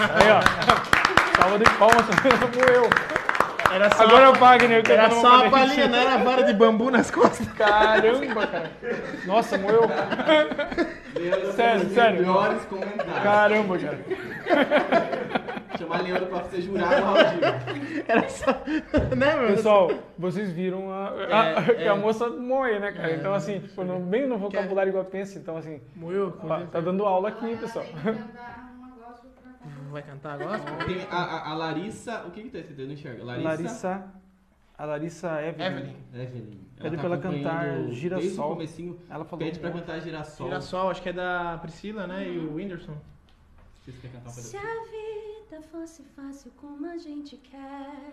S2: aí ó. Salva de palmas também, *laughs* moeu.
S1: Era só,
S2: Agora é o Wagner que
S1: era
S2: eu
S1: só uma palhinha, não era vara de bambu nas costas.
S2: Caramba, cara. Nossa, moeu.
S3: Leandro
S2: Sério, sério.
S3: melhores comentários.
S2: Caramba, cara.
S3: Chamar Leandro pra jurado ao vivo.
S1: Era só. Né, meu?
S2: Pessoal, vocês viram a, a-
S1: É, *laughs*
S2: que
S1: é.
S2: a moça moe, né, cara? Então, assim, tipo, no, bem no vocabulário guapense. Então, assim,
S1: Moeu.
S2: tá, tá dando aula aqui, pessoal.
S1: Vai cantar agora?
S3: Tem a, a- a Larissa. O que que tá escrito? Eu não enxergo. Larissa.
S2: Larissa. A Larissa Evelyn.
S1: Evelyn.
S3: Evelyn.
S2: Pede
S3: tá
S2: pra ela cantar
S3: acompanhando Desde o
S2: Girassol.
S3: comecinho.
S2: Ela falou.
S3: Pede pra cantar Girassol.
S1: Girassol, acho que é da Priscila, né? E o Whindersson.
S3: Vocês querem cantar um
S4: Se a vida fosse fácil como a gente quer,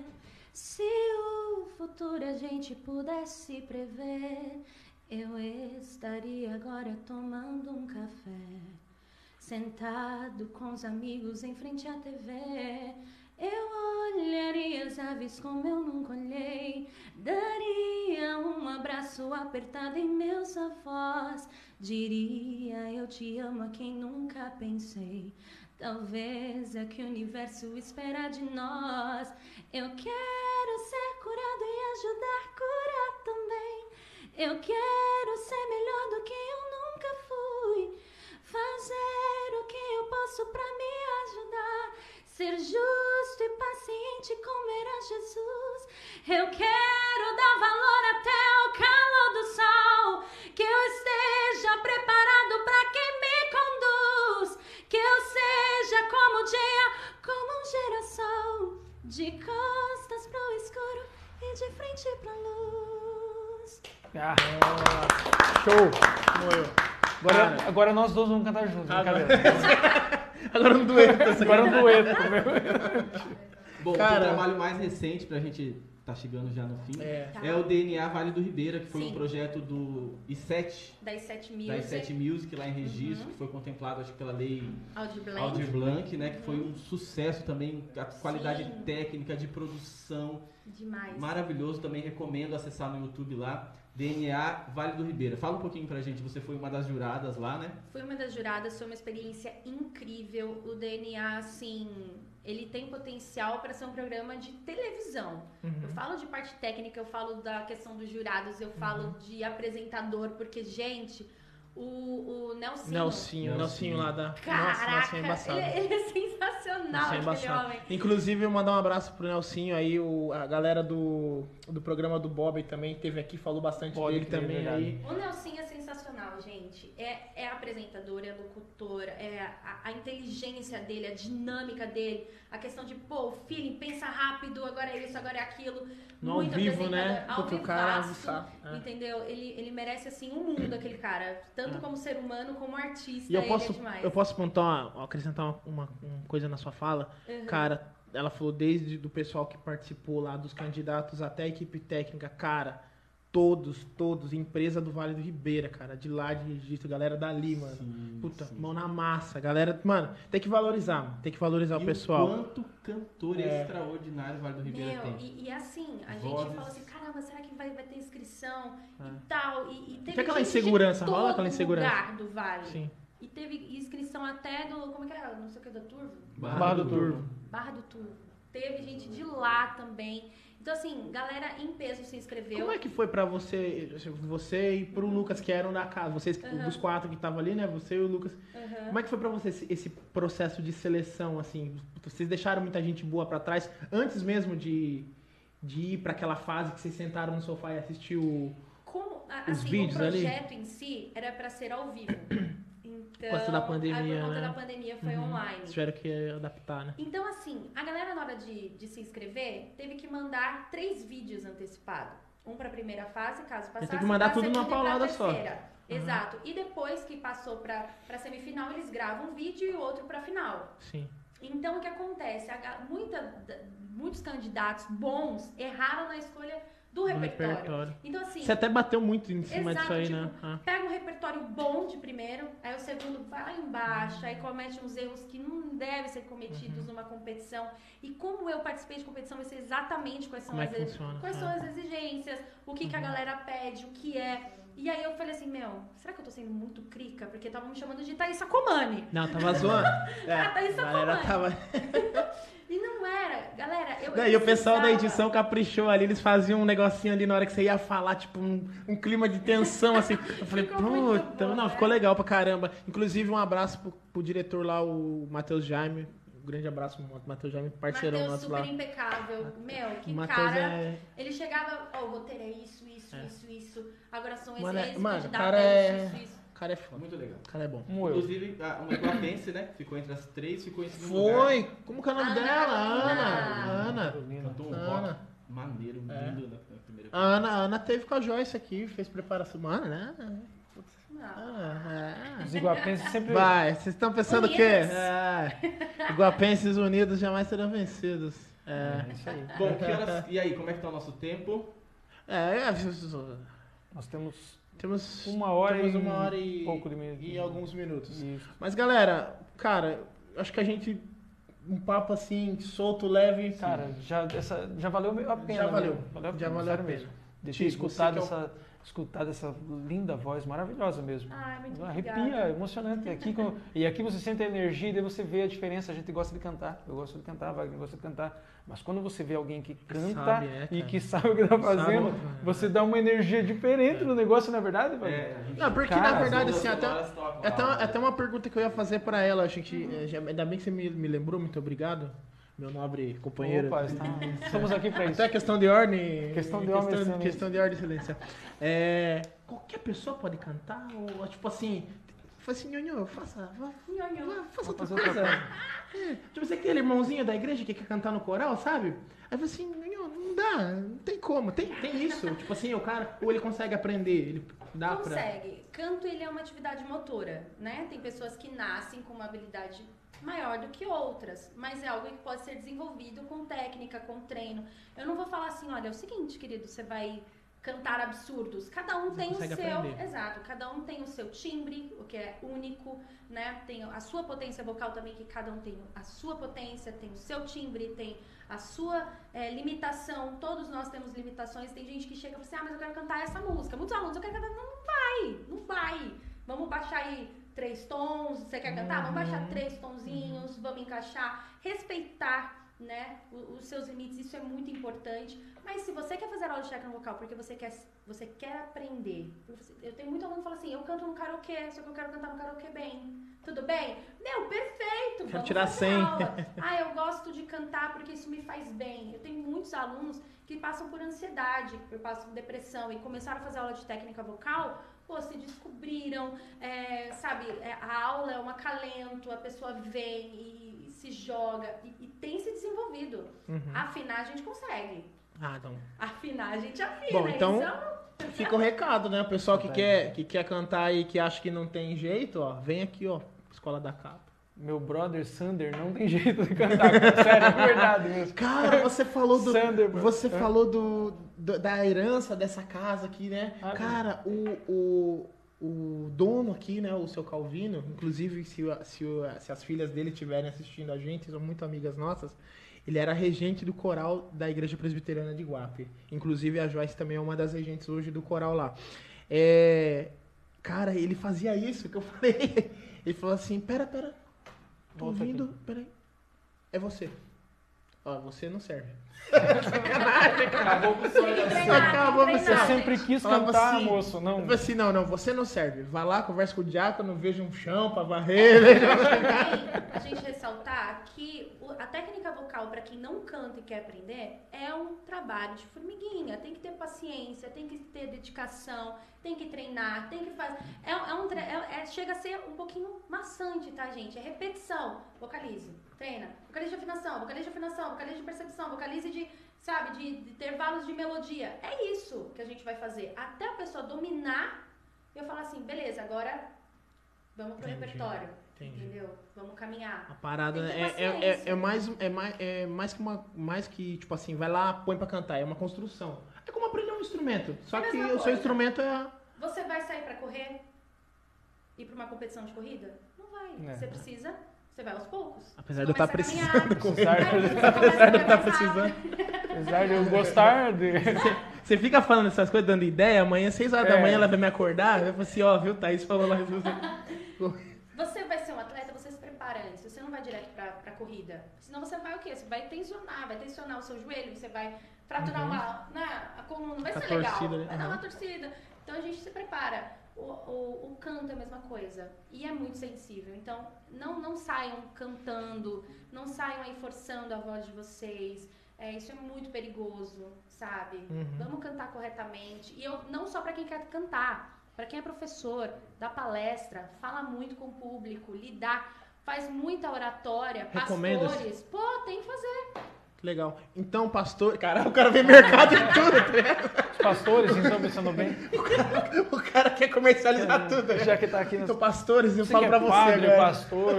S4: se o futuro a gente pudesse prever, eu estaria agora tomando um café, sentado com os amigos em frente à TV. Eu olharia as aves como eu nunca olhei, daria um abraço apertado em meus avós, diria eu te amo a quem nunca pensei. Talvez é que o universo espera de nós. Eu quero ser curado e ajudar a curar também. Eu quero ser melhor do que fui. Fazer o que eu posso pra me ajudar. Ser justo e paciente como era Jesus. Eu quero dar valor até o calor do sol. Que eu esteja preparado pra quem me conduz. Que eu seja como dia, como um girassol. De costas pro escuro e de frente pra luz.
S2: Ah, show.
S1: Moeu.
S2: Agora, agora nós dois vamos cantar juntos.
S1: Agora-
S2: brincadeira. *laughs*
S1: Agora um dueto. assim.
S2: Agora um dueto.
S3: Bom,
S1: Cara.
S3: o trabalho mais recente pra gente tá chegando já no fim
S1: É.
S4: Tá.
S3: é o DNA Vale do Ribeira, que foi um
S4: Sim.
S3: projeto do I7,
S4: Das 7 mil.
S3: da I7 Music lá em registro,
S4: Uhum.
S3: que foi contemplado acho que pela lei. Aldir Blanc, né, que foi um sucesso também, a qualidade
S4: Sim.
S3: técnica de produção,
S4: Demais.
S3: maravilhoso, também recomendo acessar no YouTube lá, DNA Vale do Ribeira. Fala um pouquinho pra gente, você foi uma das juradas lá, né?
S4: Fui uma das juradas, foi uma experiência incrível. O DNA, assim, ele tem potencial para ser um programa de televisão. Eu
S1: Uhum.
S4: falo de parte técnica, eu falo da questão dos jurados, eu falo de apresentador, porque, gente, o, o Nelsinho.
S1: Nelsinho, Nelsinho lá da. Nossa,
S4: Caraca,
S1: Nelsinho é
S4: ele, ele é sensacional,
S1: Nelsinho é
S4: aquele homem.
S1: Inclusive, eu mandar um abraço pro Nelsinho aí, o, a galera do, do programa do Bob também teve aqui, falou bastante
S2: Pode
S1: dele também aí.
S4: O Nelsinho é sensacional, gente. É, é apresentador, é locutor, é a, a inteligência dele, a dinâmica dele, a questão de, pô, feeling, pensa rápido, agora é isso, agora é aquilo.
S1: No
S4: Muito
S1: ao vivo, né?
S4: ao
S1: Porque o cara
S4: vivaço,
S1: é.
S4: Entendeu? Ele, ele merece, assim, um mundo, aquele cara. Tanto
S1: É.
S4: como ser humano, como artista,
S1: E eu
S4: ele
S1: posso,
S4: é demais.
S1: eu posso pontuar, acrescentar uma, uma- uma coisa na sua fala.
S4: Uhum.
S1: Cara, ela falou desde do pessoal que participou lá, dos candidatos até a equipe técnica, cara, todos, todos, empresa do Vale do Ribeira, cara, de lá de registro, galera dali, mano.
S3: Sim,
S1: Puta,
S3: sim.
S1: mão na massa, galera, mano, tem que valorizar, mano, tem que valorizar
S3: E
S1: o pessoal.
S3: quanto cantor
S1: É.
S3: extraordinário o Vale do Ribeira
S4: Meu,
S3: tem.
S4: e, e assim, a
S3: Vozes.
S4: gente fala assim, caramba, será que vai, vai ter inscrição
S1: É.
S4: e tal? E, e teve
S1: aquela insegurança, rola aquela insegurança.
S4: lugar do Vale.
S1: Sim.
S4: E teve inscrição até do, como é que era? Não sei o que, do Turvo?
S2: Barra do Turvo.
S4: Barra do Turvo. teve gente de lá também. Então, assim, galera em peso se inscreveu.
S1: Como é que foi pra você, você e pro Lucas, que eram da casa, vocês,
S4: Aham.
S1: os quatro que estavam ali, né? Você e o Lucas.
S4: Aham.
S1: Como é que foi pra você esse, esse processo de seleção, assim? Vocês deixaram muita gente boa pra trás antes mesmo de, de ir pra aquela fase que vocês sentaram no sofá e assistiu
S4: Como, a-
S1: Os
S4: assim,
S1: vídeos
S4: o
S1: ali?
S4: projeto em si era pra ser ao vivo. *clears throat* Então,
S1: Por conta da pandemia,
S4: por conta
S1: né?
S4: da pandemia foi
S1: Uhum.
S4: online.
S1: tiveram que adaptar, né?
S4: Então, assim, a galera na hora de, de se inscrever teve que mandar três vídeos antecipados. Um pra primeira fase, caso passasse.
S1: tem que mandar tudo numa paulada só.
S4: terceira. Exato. E depois que passou pra, pra semifinal, eles gravam um vídeo e outro pra final.
S1: Sim.
S4: Então, o que acontece? A muita, muitos candidatos bons erraram na escolha do repertório.
S1: repertório.
S4: Então, assim,
S1: Você até bateu muito em cima
S4: Exato,
S1: disso aí,
S4: tipo,
S1: né? Ah.
S4: pega um repertório bom de primeiro, aí o segundo vai lá embaixo, aí comete uns erros que não devem ser cometidos
S1: Uhum.
S4: numa competição. E como eu participei de competição, eu sei exatamente quais são,
S1: Como é
S4: as,
S1: funciona?
S4: quais
S1: Ah.
S4: são as exigências, o que, que a
S1: Uhum.
S4: galera pede, o que é. E aí eu falei assim, meu, será que eu tô sendo muito crica? Porque estavam me chamando de Thaisa Comani.
S1: Não, tava zoando. *laughs* É,
S4: Ah, Thaís Sacomani.
S1: tava... *laughs*
S4: E não era, galera, eu.
S1: Não, e o pessoal da edição caprichou ali, eles faziam um negocinho ali na hora que você ia falar, tipo, um, um clima de tensão, assim. *laughs* Eu falei, puta, não,
S4: né?
S1: ficou legal pra caramba. Inclusive, um abraço pro, pro diretor lá, o Matheus Jaime. Um grande abraço, Matheus Jaime, parceirão
S4: Mateus
S1: nosso lá.
S4: super impecável. Meu, que
S1: O Matheus
S4: cara.
S1: é.
S4: Ele chegava, ó, o roteiro é isso, isso,
S1: É.
S4: isso, isso. Agora são
S1: Mano, é-
S4: esses
S1: mano,
S4: candidatos,
S1: cara é-
S4: isso, isso.
S1: O cara é foda.
S3: Muito legal.
S1: O cara é bom.
S2: Como eu.
S3: Inclusive, a- uma iguapense, né? Ficou entre as três, ficou em segundo lugar.
S1: Foi! Como que é o nome
S4: Ana
S1: dela? Ana. Ana.
S3: Cantou um
S1: Ana.
S3: rock maneiro,
S1: É.
S3: lindo na, na primeira
S1: A Ana, a Ana teve com a Joyce aqui, fez preparação. Mano, né? Ah,
S2: Os iguapenses sempre.
S1: Vai, vocês estão pensando o quê? É, iguapenses unidos jamais serão vencidos. É,
S2: É isso aí.
S3: Bom, que horas, e aí, como é que tá o nosso tempo?
S1: é, é,
S2: Nós temos
S1: temos
S2: uma hora
S1: temos
S2: e
S1: uma hora e,
S2: pouco de
S1: e alguns minutos.
S2: Isso.
S1: Mas galera, cara, acho que a gente um papo assim solto, leve.
S2: Cara, já, essa, já valeu a pena.
S1: Já valeu.
S2: mesmo. Valeu a
S1: Já
S2: pena,
S1: valeu a pena.
S2: mesmo. Deixa eu
S1: Tico,
S2: escutar
S1: você que é
S2: escutar dessa linda voz maravilhosa mesmo.
S4: Ai, muito
S2: Arrepia,
S4: obrigada.
S2: é emocionante. E aqui, com- e aqui você sente a energia e daí você vê a diferença. A gente gosta de cantar. Eu gosto de cantar, Wagner gosta de cantar. Mas quando você vê alguém que canta
S1: Sabe, é,
S2: e que sabe o que está
S1: Sabe,
S2: fazendo,
S1: cara.
S2: você dá uma energia diferente no negócio, não é verdade, Wagner?
S3: É, a
S1: Não, porque
S2: Cara,
S1: na verdade,
S3: as
S1: assim, até, é até,
S3: né?
S1: até uma pergunta que eu ia fazer pra ela, a gente, é, já- ainda bem que você me, me lembrou, muito obrigado, meu nobre companheiro.
S2: Opa, estamos aqui para isso.
S1: Até questão de ordem.
S2: Questão de ordem,
S1: questão, questão de ordem, excelência. É, qualquer pessoa pode cantar? Ou, tipo assim, fala assim, nhonhô, faça, vá,
S4: Nhonhô.
S1: vá, faça outra
S2: fazer outra
S1: coisa. É, tipo, você é aquele irmãozinho da igreja que quer cantar no coral, sabe? Aí fala assim, nhonhô, não dá, não tem como. Tem, tem isso. *laughs* tipo assim, o cara, ou ele consegue aprender, ele dá pra...
S4: Consegue. Canto, ele é uma atividade motora, né? Tem pessoas que nascem com uma habilidade maior do que outras, mas é algo que pode ser desenvolvido com técnica, com treino. Eu não vou falar assim, olha, é o seguinte, querido, você vai cantar absurdos. Cada um
S1: Você
S4: tem o seu,
S1: aprender.
S4: exato, cada um tem o seu timbre, o que é único, né? Tem a sua potência vocal também, que cada um tem a sua potência, tem o seu timbre, tem a sua é, limitação. Todos nós temos limitações. Tem gente que chega e fala assim, ah, mas eu quero cantar essa música. Muitos alunos, eu quero cantar, não, não vai, não vai. Vamos baixar aí três tons, você quer cantar? Vamos baixar
S1: Uhum.
S4: três tonzinhos, vamos encaixar, respeitar, né, os seus limites, isso é muito importante. Mas se você quer fazer aula de técnica vocal porque você quer, você quer aprender, eu tenho muito aluno que fala assim, eu canto no karaokê, só que eu quero cantar no karaokê bem. Tudo bem? Meu, perfeito!
S1: Quero tirar
S4: fazer
S1: 100.
S4: aula. *laughs* Ah, eu gosto de cantar porque isso me faz bem. Eu tenho muitos alunos que passam por ansiedade, que passam por depressão e começaram a fazer aula de técnica vocal, pô, se descobriram, é, sabe, é, a aula é um acalento, a pessoa vem e, se joga e, e tem se desenvolvido.
S1: Uhum.
S4: Afinar a gente consegue.
S1: Ah, então.
S4: Afinar a gente afina.
S1: Bom, então-
S4: é um-
S1: Fica o recado, né? O pessoal que
S2: Vai.
S1: quer, que quer cantar e que acha que não tem jeito, ó, vem aqui, ó, Escola da Capa.
S2: Meu brother Sander não tem *laughs* jeito de cantar, sério, é verdade mesmo.
S1: Cara, você falou do.
S2: Sander.
S1: Você
S2: É.
S1: falou do, do- da herança dessa casa aqui, né?
S2: Ah,
S1: Cara, o, o, o dono aqui, né? O seu Calvino, inclusive se, se, se as filhas dele estiverem assistindo a gente, são muito amigas nossas. Ele era regente do coral da Igreja Presbiteriana de Guape. Inclusive a Joyce também é uma das regentes hoje do coral lá. É, cara, ele fazia isso que eu *laughs* falei. Ele falou assim: pera, pera. Tô
S2: Volta
S1: ouvindo, peraí. É você. Ó, você não serve.
S3: Acabou com o sonho da
S1: Acabou você
S2: sempre quis
S1: Falava
S2: cantar,
S1: assim,
S2: moço, não.
S1: Eu falei assim, não, não, você não serve. Vai lá, conversa com o diácono, veja um chão pra varrer.
S4: Também, a gente ressaltar que a técnica vocal, para quem não canta e quer aprender, é um trabalho de formiguinha. Tem que ter paciência, tem que ter dedicação, tem que treinar, tem que fazer. É, é um, tre- é- é- chega a ser um pouquinho maçante, tá, gente? É repetição. Vocalize, treina. Vocalize de afinação, vocalize de afinação, vocalize de percepção, vocalize de, sabe, de, de intervalos de melodia. É isso que a gente vai fazer. Até a pessoa dominar, eu falar assim, beleza, agora vamos pro
S1: Entendi.
S4: repertório.
S1: Entendi.
S4: Entendeu? Vamos caminhar.
S1: A parada é, é, é, é mais, é, mais, é mais que uma. Mais que, tipo assim, vai lá, põe pra cantar. É uma construção. É como aprender um instrumento. Só
S4: É
S1: que
S4: mesma
S1: o seu
S4: coisa.
S1: instrumento é.
S4: Você vai sair pra correr? Ir pra uma competição de corrida? Não vai.
S2: É.
S4: Você precisa, você vai aos poucos.
S1: Apesar de eu estar
S4: a
S1: precisando. *laughs*
S2: Apesar de-
S1: eu estar
S4: rápido.
S1: precisando.
S2: Apesar de eu gostar de. *laughs*
S1: Você fica falando essas coisas, dando ideia, amanhã, 6 horas
S2: É.
S1: da manhã, ela vai me acordar. Eu falo assim, ó, viu, Thaís falou lá. *laughs*
S4: Você vai ser um atleta, você se prepara antes. Você não vai direto pra, pra corrida. Senão você vai o quê? Você vai tensionar, vai tensionar o seu joelho, você vai fraturar uma. Né, a coluna, não vai
S1: Uhum. A
S4: ser legal.
S1: torcida, né?
S4: Vai dar
S1: Uhum.
S4: uma torcida. Então a gente se prepara. O, o, o canto é a mesma coisa. E é muito sensível. Então, não, não saiam cantando, não saiam aí forçando a voz de vocês. É, isso é muito perigoso, sabe?
S1: Uhum.
S4: Vamos cantar corretamente. E eu, não só pra quem quer cantar, pra quem é professor, dá palestra, fala muito com o público, lidar, faz muita oratória, pastores. Pô, tem que fazer.
S1: Legal. Então, pastor. Caralho, o cara vê mercado em tudo, tá ligado?
S2: Os pastores, vocês estão pensando bem?
S1: O cara quer comercializar tudo, né?
S2: Já que tá aqui nas.
S1: Então, pastores, eu
S2: Você
S1: falo pra
S2: é
S1: você
S2: padre,
S1: agora.
S2: pastor,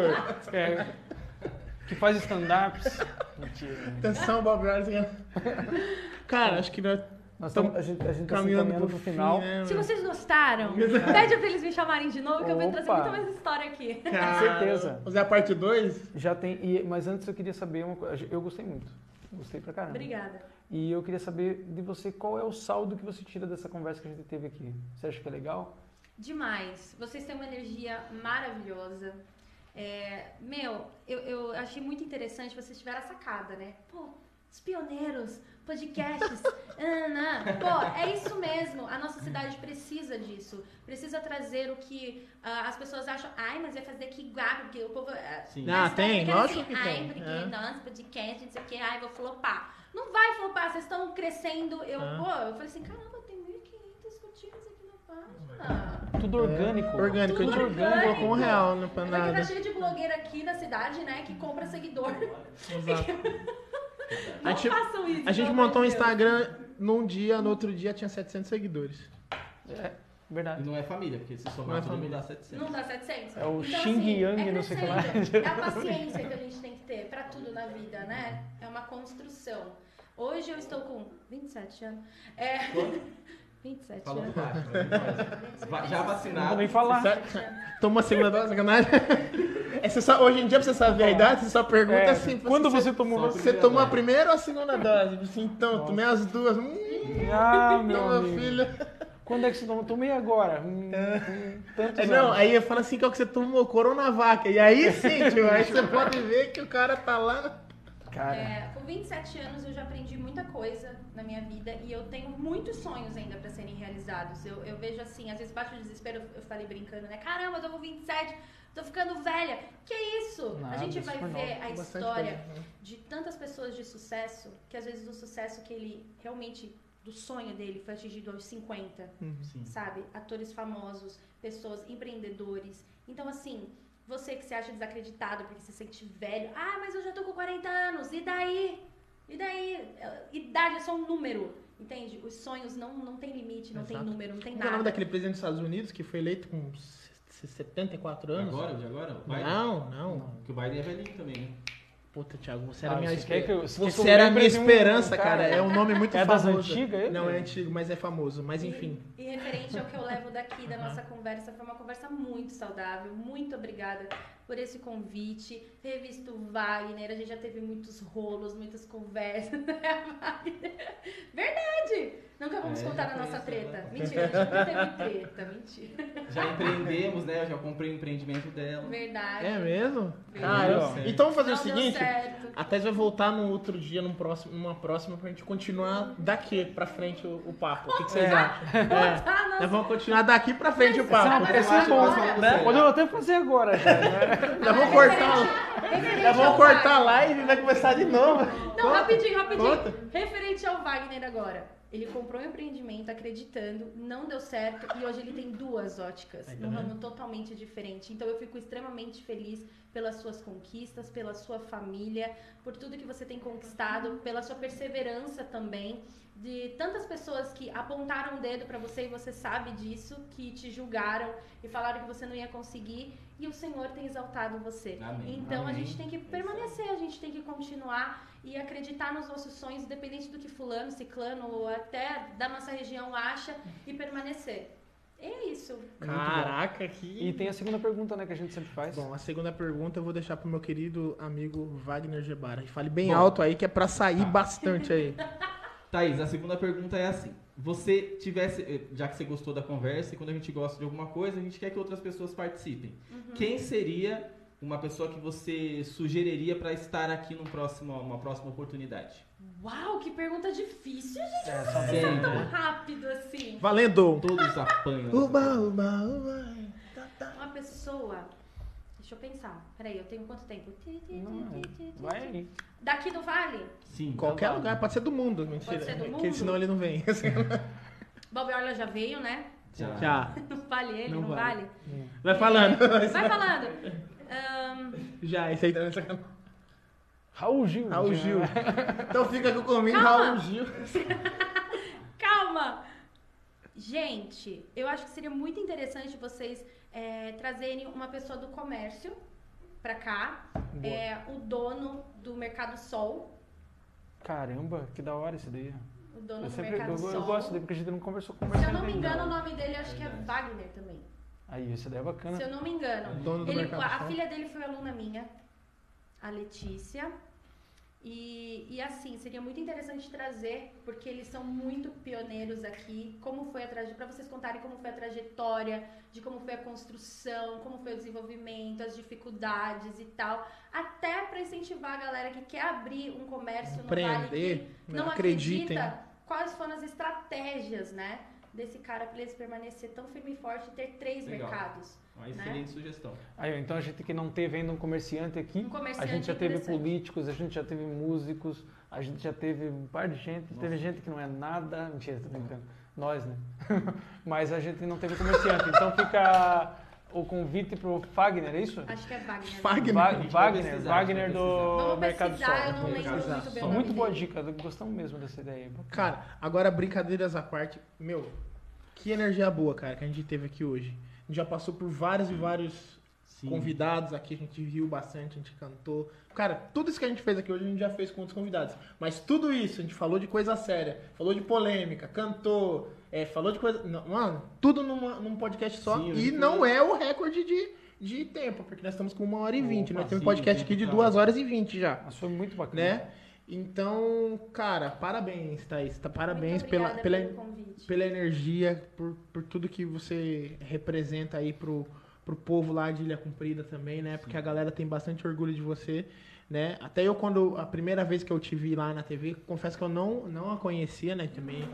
S2: é, que faz stand-ups. Mentira.
S1: Atenção, Bob Marley. Cara, acho que nós
S2: Nós
S1: Tamo
S2: estamos, a gente, a gente tá
S1: caminhando
S2: encaminhando
S1: pro
S2: pro final.
S1: fim, né?
S4: Se vocês gostaram, pede pra eles me chamarem de novo, que eu vou trazer
S2: Opa.
S4: muita mais história aqui.
S1: Cara,
S2: certeza.
S1: Fazer a parte 2?
S2: Já tem. e- mas antes eu queria saber uma coisa. Eu gostei muito. Gostei pra caramba.
S4: Obrigada.
S2: E eu queria saber de você qual é o saldo que você tira dessa conversa que a gente teve aqui. Você acha que é legal?
S4: Demais. Vocês têm uma energia maravilhosa. É, meu, eu, eu achei muito interessante vocês tiveram a sacada, né? Pô, os pioneiros, podcasts. *laughs* Ana, pô, é isso mesmo. A nossa cidade precisa disso. Precisa trazer o que ah, as pessoas acham. Ai, mas vai fazer que igual, porque o povo. ah,
S3: Sim.
S1: Ah, tem, lógico
S4: assim,
S1: que
S4: Ai,
S1: tem,
S4: porque,
S1: é.
S4: nossa, podcast, não sei o que, ai, vou flopar. Não vai flopar, vocês estão crescendo. Eu,
S1: Ah.
S4: pô, eu falei assim, caramba, tem 1.500 curtidas aqui na página.
S2: Tudo orgânico.
S1: É, orgânico,
S4: Tudo
S1: a gente
S4: orgânico.
S1: colocou um real no
S4: Porque
S1: nada.
S4: tá cheio de blogueira aqui na cidade, né, que compra seguidor.
S1: Exato. *laughs*
S4: Não
S1: A gente-
S4: façam isso.
S1: A gente montou um. Instagram num dia, no outro dia tinha 700 seguidores.
S2: É,
S3: E
S2: verdade.
S3: não é família, porque se
S1: Não
S3: somar
S1: é
S3: todo mundo
S1: família.
S3: dá 700.
S4: Não dá 700?
S2: É o
S4: Então,
S2: Xing
S4: assim,
S2: Yang,
S4: é
S2: não sei o que lá.
S4: É a paciência que a gente tem que ter pra tudo na vida, né? É uma construção. Hoje eu estou com 27 anos. É. *laughs* 27
S3: Falando
S4: anos.
S3: baixo, vai. Já
S2: Não
S3: vacinado.
S2: vou nem falar.
S1: Toma uma segunda dose, sacanagem. É, você só, hoje em dia, pra você saber a idade, você só pergunta
S2: É,
S1: assim.
S2: quando
S1: você,
S2: você tomou
S3: só-
S1: Você tomou a primeira ou a segunda dose? Assim, então,
S2: Nossa.
S1: tomei as duas. Hum,
S2: Ah, *laughs* meu
S1: então,
S2: amigo.
S1: filho.
S2: Quando é que você tomou? Tomei agora. Hum, hum, tantos
S1: É, não,
S2: anos.
S1: aí eu falo assim, que é o que você tomou, Coronavac. E aí sim, tio, aí você *laughs* pode ver que o cara tá lá.
S2: Cara,
S4: É, 27 anos eu já aprendi muita coisa na minha vida e eu tenho muitos sonhos ainda pra serem realizados. Eu, eu vejo assim, às vezes bate o desespero, eu falei brincando, né? Caramba, eu tô com 27, tô ficando velha. Que isso?
S2: Nada,
S4: a gente vai ver
S2: nova.
S4: a história
S1: coisa, né?
S4: de tantas pessoas de sucesso, que às vezes o sucesso que ele realmente, do sonho dele, foi atingido aos 50
S3: Sim.
S4: sabe? Atores famosos, pessoas, empreendedores. Então, assim, você que se acha desacreditado porque se sente velho, ah, mas eu já tô com 40 anos, e daí? E daí? Eh, Idade é só um número, entende? Os sonhos não, não tem limite, não tem
S1: Exato.
S4: número, não tem
S1: é o nome
S4: nada.
S1: daquele presidente dos Estados Unidos que foi eleito com s- 74 anos?
S3: Agora, de agora? O Biden?
S1: Não, não.
S3: Porque o Biden é velhinho também, né?
S1: Puta, Thiago, você era
S2: Ah,
S1: minha esperança.
S2: você
S1: era a minha
S2: de um
S1: esperança,
S2: cara?
S1: cara. É um nome muito
S2: É das
S1: famoso.
S2: antigas, ele?
S1: Não, é antigo, mas é famoso. Mas enfim.
S4: E referente ao que eu levo daqui da nossa conversa, foi uma conversa muito saudável. Muito obrigada por esse convite. Ter visto o Wagner, a gente já teve muitos rolos, muitas conversas, *laughs* né, Wagner? Verdade! Nunca vamos
S3: É,
S4: contar a nossa treta.
S3: né?
S4: Mentira, a gente nunca teve treta, *laughs* mentira.
S3: Já empreendemos, né? Eu já comprei o empreendimento dela.
S4: Verdade.
S1: É mesmo?
S4: Verdade.
S2: Ó.
S1: então vamos fazer
S4: Não
S1: o seguinte. A Thais vai voltar num outro dia, num próximo, numa próxima, pra gente continuar daqui pra frente o, o papo. O que, que vocês
S2: É.
S1: acham? É. Nós vamos continuar daqui pra frente o papo.
S2: Esse é, esse é bom, né? Podemos até fazer agora já, né?
S1: Já vamos cortar, já
S4: ao
S1: cortar a live e vai começar de novo.
S4: Não,
S1: Conta,
S4: rapidinho, rapidinho.
S1: conta.
S4: Referente ao Wagner agora. Ele comprou um empreendimento acreditando, não deu certo e hoje ele tem duas óticas,
S1: tá
S4: num ramo totalmente diferente. Então eu fico extremamente feliz pelas suas conquistas, pela sua família, por tudo que você tem conquistado, pela sua perseverança também, de tantas pessoas que apontaram o dedo pra você e você sabe disso, que te julgaram e falaram que você não ia conseguir e o Senhor tem exaltado você.
S3: Amém.
S4: Então a
S2: Amém.
S4: gente tem que permanecer, a gente tem que continuar e acreditar nos nossos sonhos, independente do que fulano, ciclano ou até da nossa região acha e permanecer. É isso.
S1: Caraca, que.
S2: E tem a segunda pergunta, né, que a gente sempre faz.
S1: Bom, a segunda pergunta eu vou deixar pro meu querido amigo Wagner Gebara. E Fale bem
S3: Bom.
S1: alto aí, que é pra sair bastante aí. *laughs*
S3: Thaís, a segunda pergunta é assim. Você tivesse, eh, já que você gostou da conversa, e quando a gente gosta de alguma coisa, a gente quer que outras pessoas participem. Quem seria uma pessoa que você sugeriria para estar aqui num próximo, uma próxima oportunidade?
S4: Uau, que pergunta difícil, gente.
S2: É, só.
S4: Tão rápido assim.
S1: Valendo!
S3: Todos apanham.
S1: Uba,
S3: pergunta.
S1: uba, uba. Tá, tá.
S4: Uma pessoa. Deixa eu pensar. Peraí, eu tenho quanto tempo?
S2: Não, vai aí.
S4: Daqui do Vale?
S3: Sim.
S1: Qualquer
S3: tá
S1: lugar, pode ser do mundo, mentira.
S4: ser do
S1: Porque
S4: mundo?
S1: senão ele não vem. *laughs*
S4: Bob Orla já veio, né?
S3: Já.
S1: Já.
S4: Não vale ele,
S1: Não
S4: não,
S1: vale.
S4: vale?
S1: Vai falando.
S4: Vai falando. Ahn,
S1: Já, esse aí também é sacanagem.
S2: Raul Gil.
S1: Raul
S2: já.
S1: Gil. *laughs* Então fica aqui comigo,
S4: Calma.
S1: Raul Gil. *laughs*
S4: Calma! Gente, eu acho que seria muito interessante vocês é, trazerem uma pessoa do comércio pra cá.
S2: Boa.
S4: É, o dono do Mercado Sol.
S2: Caramba, que da hora esse daí.
S4: O dono
S2: Eu,
S4: do
S2: sempre,
S4: Mercado
S2: eu,
S4: Sol.
S2: eu gosto dele, porque a gente não conversou com o
S4: Se eu não me engano, o nome dele acho que é Wagner também.
S2: Aí, esse daí é bacana.
S4: Se eu não me engano.
S1: Dono do
S4: Ele-
S1: Mercado
S4: a
S1: Sol.
S4: filha dele foi aluna minha, a Letícia. E, e assim, seria muito interessante trazer, porque eles são muito pioneiros aqui, como foi a trajetória, para vocês contarem como foi a trajetória, de como foi a construção, como foi o desenvolvimento, as dificuldades e tal, até para incentivar a galera que quer abrir um comércio no Vale que não
S1: Acreditem.
S4: acredita quais foram as estratégias, né, desse cara para ele permanecer tão firme e forte e ter três
S3: Legal.
S4: mercados.
S3: Uma excelente sugestão.
S2: Aí, então a gente que não teve ainda um comerciante aqui,
S4: Um comerciante
S2: a gente já teve políticos, a gente já teve músicos, a gente já teve um par de gente,
S3: Nossa.
S2: teve gente que não é nada, mentira, tô brincando, nós, né? *laughs* Mas a gente não teve comerciante, então fica o convite pro Fagner, é isso?
S4: Acho que é Wagner.
S1: Wagner.
S2: Va- Wagner, Wagner do Mercado Sol.
S4: eu não lembro muito bem
S2: Muito boa dica, gostamos mesmo dessa ideia.
S1: Cara, agora brincadeiras à parte, meu, que energia boa, cara, que a gente teve aqui hoje. A gente já passou por vários e vários
S3: Sim.
S1: convidados aqui, a gente riu bastante, a gente cantou. Cara, tudo isso que a gente fez aqui hoje a gente já fez com outros convidados. Mas tudo isso, a gente falou de coisa séria, falou de polêmica, cantou, é, falou de coisa. não, mano, tudo numa- num podcast só.
S3: Sim,
S1: e não é o recorde de, de tempo, porque nós estamos com uma hora e vinte. Nós temos um podcast aqui de duas horas e vinte já
S2: Mas foi muito bacana.
S1: né? Então, cara, parabéns, Thaís. Tá, parabéns
S4: Muito
S1: pela, pela, pela energia, por, por tudo que você representa aí pro, pro povo lá de Ilha Comprida também, né? Porque a galera tem bastante orgulho de você, né? Até eu, quando a primeira vez que eu te vi lá na TV, confesso que eu não, não a conhecia, né? Também.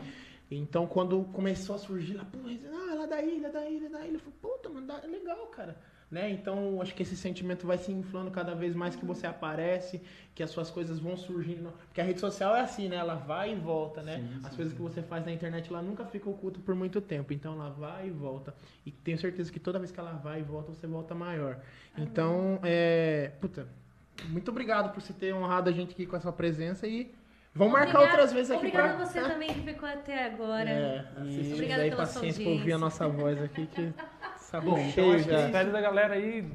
S1: Então, quando começou a surgir lá, pô, ah, ela é da ilha, da ilha, da ilha, eu falei, puta, mano, é legal, cara. Né? Então, acho que esse sentimento vai se inflando cada vez mais que você aparece, que as suas coisas vão surgindo. Porque a rede social é assim, né? Ela vai e volta, né?
S3: Sim,
S1: as
S3: sim,
S1: coisas
S3: sim.
S1: que você faz na internet, ela nunca fica oculta por muito tempo. Então, ela vai e volta. E tenho certeza que toda vez que ela vai e volta, você volta maior. Então, é... Puta, muito obrigado por você ter honrado a gente aqui com a sua presença e vamos marcar
S4: Obrigada-
S1: outras vezes aqui
S4: Obrigada
S1: pra...
S4: a você *laughs* também que ficou até agora.
S1: É, aí, paciência pra ouvir a nossa voz aqui, que *laughs* saco
S3: Bom, então
S1: cheio
S3: que
S1: já.
S2: Espero da galera aí.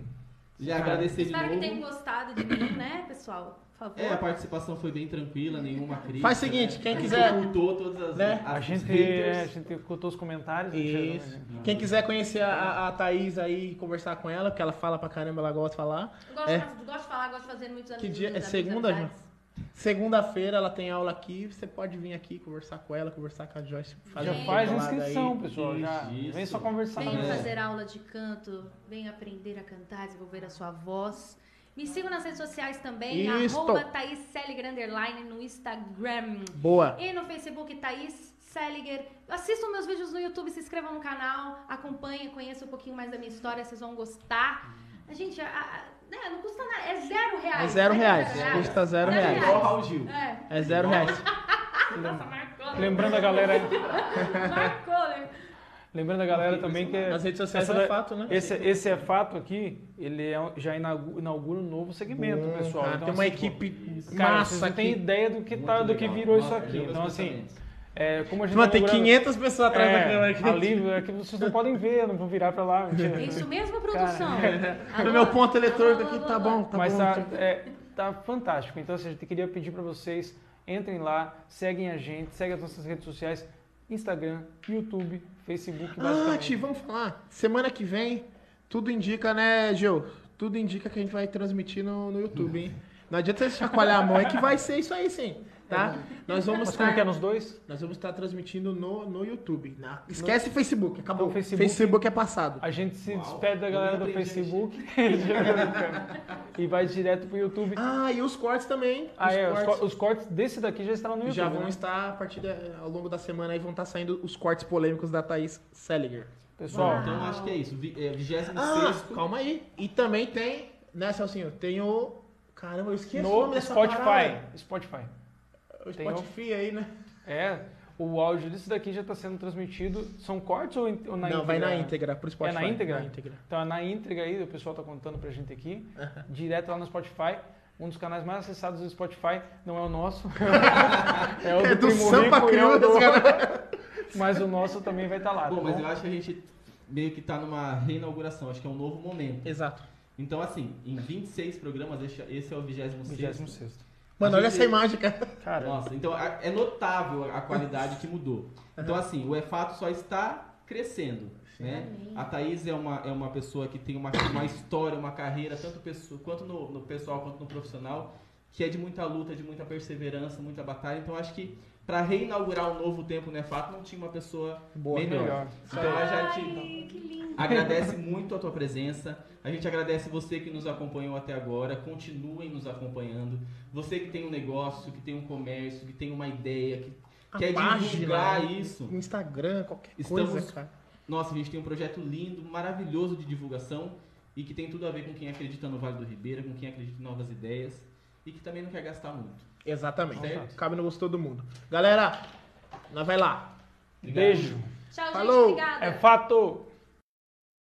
S3: Já agradecer de
S4: Espero que tenham gostado de mim, né, pessoal? Por favor.
S3: É, a participação foi bem tranquila, nenhuma crítica.
S1: Faz o seguinte,
S3: né?
S1: quem
S3: A gente
S1: quiser-
S3: ocultou todas as,
S1: né?
S3: as
S2: A gente,
S3: haters.
S2: a gente escutou os comentários. né,
S1: Isso.
S2: geralmente.
S1: Quem quiser conhecer a, a, a Thaís aí e conversar com ela, porque ela fala pra caramba, ela gosta de falar.
S4: Eu Gosto,
S1: É.
S4: de, gosto de falar, gosto de fazer muitos amigos.
S1: Que dia? É segunda,
S4: amizades.
S1: Segunda-feira ela tem aula aqui, você pode vir aqui conversar com ela, conversar com a Joyce. fazer
S2: Já faz inscrição,
S1: aí.
S2: pessoal. Já
S3: Isso.
S2: vem só conversar.
S4: Venha
S2: né?
S4: fazer aula de canto, venha aprender a cantar, desenvolver a sua voz. Me sigam nas redes sociais também,
S1: Isto.
S4: arroba Thaís Seliger Underline no Instagram.
S1: Boa.
S4: E no Facebook, Thaís Seliger. Assistam meus vídeos no YouTube, se inscrevam no canal, acompanhem, conheçam um pouquinho mais da minha história, vocês vão gostar. A gente, a- a- né, não custa nada, é zero reais.
S1: É zero
S4: né,
S1: reais. Custa zero
S4: Zero
S1: reais.
S3: Igual o Raul Gil.
S4: É,
S1: É zero reais. *laughs*
S4: nossa, marcou. né?
S2: Lembrando a galera,
S4: Marcou, né?
S2: lembrando a galera também que
S1: Nas redes sociais
S2: essa
S1: é
S2: da-
S1: fato, né?
S2: esse, esse é fato aqui, ele é já inaugura, um novo segmento,
S1: Hum,
S2: pessoal.
S1: cara,
S2: Então,
S1: tem uma
S2: assim, tipo,
S1: equipe
S2: Cara, vocês
S1: massa
S2: não têm
S1: aqui.
S2: ideia do que, tá, do que virou isso aqui. Então, assim,
S3: pensamentos.
S2: É, como a gente
S1: Mano,
S2: tá
S1: tem
S2: inaugurando-
S1: 500 pessoas atrás da câmera
S2: é,
S1: aqui.
S2: ali, é que vocês não podem ver, não vão virar pra lá. mentira.
S4: É isso mesmo, produção?
S1: No
S4: Alô?
S1: meu ponto eletrônico aqui, tá bom, tá
S2: Mas
S1: bom.
S2: tá, é, tá fantástico. Então, assim, a gente queria pedir para vocês, entrem lá, seguem a gente, seguem as nossas redes sociais, Instagram, YouTube, Facebook,
S1: Ah,
S2: basicamente.
S1: Ti, vamos falar. Semana que vem, tudo indica, né, Gil? Tudo indica que a gente vai transmitir no, no YouTube, hein? Não adianta você chacoalhar a mão, é que vai ser isso aí sim, tá? Nós vamos
S2: Mas como que é
S1: estar,
S2: nos dois?
S1: nós vamos estar transmitindo no, no YouTube. Na- esquece Facebook, acabou.
S2: No Facebook.
S1: Facebook. é passado.
S2: A gente se
S3: Uau,
S2: despede da galera do Facebook *laughs* e vai direto pro YouTube.
S1: Ah, e os cortes também.
S2: Ah,
S1: os,
S2: é, os,
S1: cortes
S2: co- os cortes desse daqui já estarão no YouTube.
S1: já vão
S2: né?
S1: estar, a partir da- ao longo da semana aí, vão estar saindo os cortes polêmicos da Thaís Seliger.
S2: Pessoal,
S3: Então acho que é isso. Vi- é, 26
S1: Ah, calma aí. E também tem, né, Celcinho? Tem o... Caramba, eu esqueci o nome
S2: no
S1: dessa
S2: Spotify.
S1: parada.
S2: Spotify.
S1: O
S2: Tem o-
S1: Spotify aí, né?
S2: É, o áudio disso daqui já está sendo transmitido. São cortes ou, in- ou na
S1: Não,
S2: íntegra?
S1: vai na íntegra, pro Spotify.
S2: É na íntegra?
S1: Na íntegra.
S2: Então é na íntegra aí, o pessoal tá contando pra gente aqui, direto lá no Spotify. Um dos canais mais acessados do Spotify, não é o nosso. *laughs* é o do,
S1: É do
S2: Primo
S1: Sampa
S2: Rico e é o
S1: Cruz,
S2: do-
S1: cara. *laughs*
S2: Mas o nosso também vai estar lá.
S3: Bom,
S2: tá
S3: mas
S2: bom?
S3: eu acho que a gente meio que tá numa reinauguração, acho que é um novo momento.
S1: Exato.
S3: Então, assim, em 26 programas, esse esse é o 26
S2: 26
S1: Mano,
S3: A
S1: olha essa imagem, cara.
S2: Cara,
S3: Nossa, então a- é notável a qualidade que mudou. Então, assim, o EFATO só está crescendo. Né? A Thaís é uma, é uma pessoa que tem uma, uma história, uma carreira, tanto pessoa, quanto no, no pessoal quanto no profissional, que é de muita luta, de muita perseverança, muita batalha. Então, acho que para reinaugurar um novo tempo no EFATO, não tinha uma pessoa
S1: Boa.
S3: melhor.
S2: melhor.
S3: Então, a
S4: Ai,
S3: gente
S4: que lindo.
S3: Agradece muito a tua presença. A gente agradece você que nos acompanhou até agora. Continuem nos acompanhando. Você que tem um negócio, que tem um comércio, que tem uma ideia, que
S1: A
S3: quer
S1: página,
S3: divulgar
S1: né?
S3: isso.
S1: Instagram, qualquer
S3: Estamos-
S1: coisa, cara.
S3: Nossa, a gente tem um projeto lindo, maravilhoso de divulgação e que tem tudo a ver com quem acredita no Vale do Ribeira, com quem acredita em novas ideias e que também não quer gastar muito.
S1: Exatamente.
S3: Certo.
S1: Cabe no gosto de todo mundo. Galera, nós vai lá.
S3: Obrigado.
S2: beijo.
S4: Tchau,
S1: Falou.
S4: gente. Obrigada.
S2: É fato!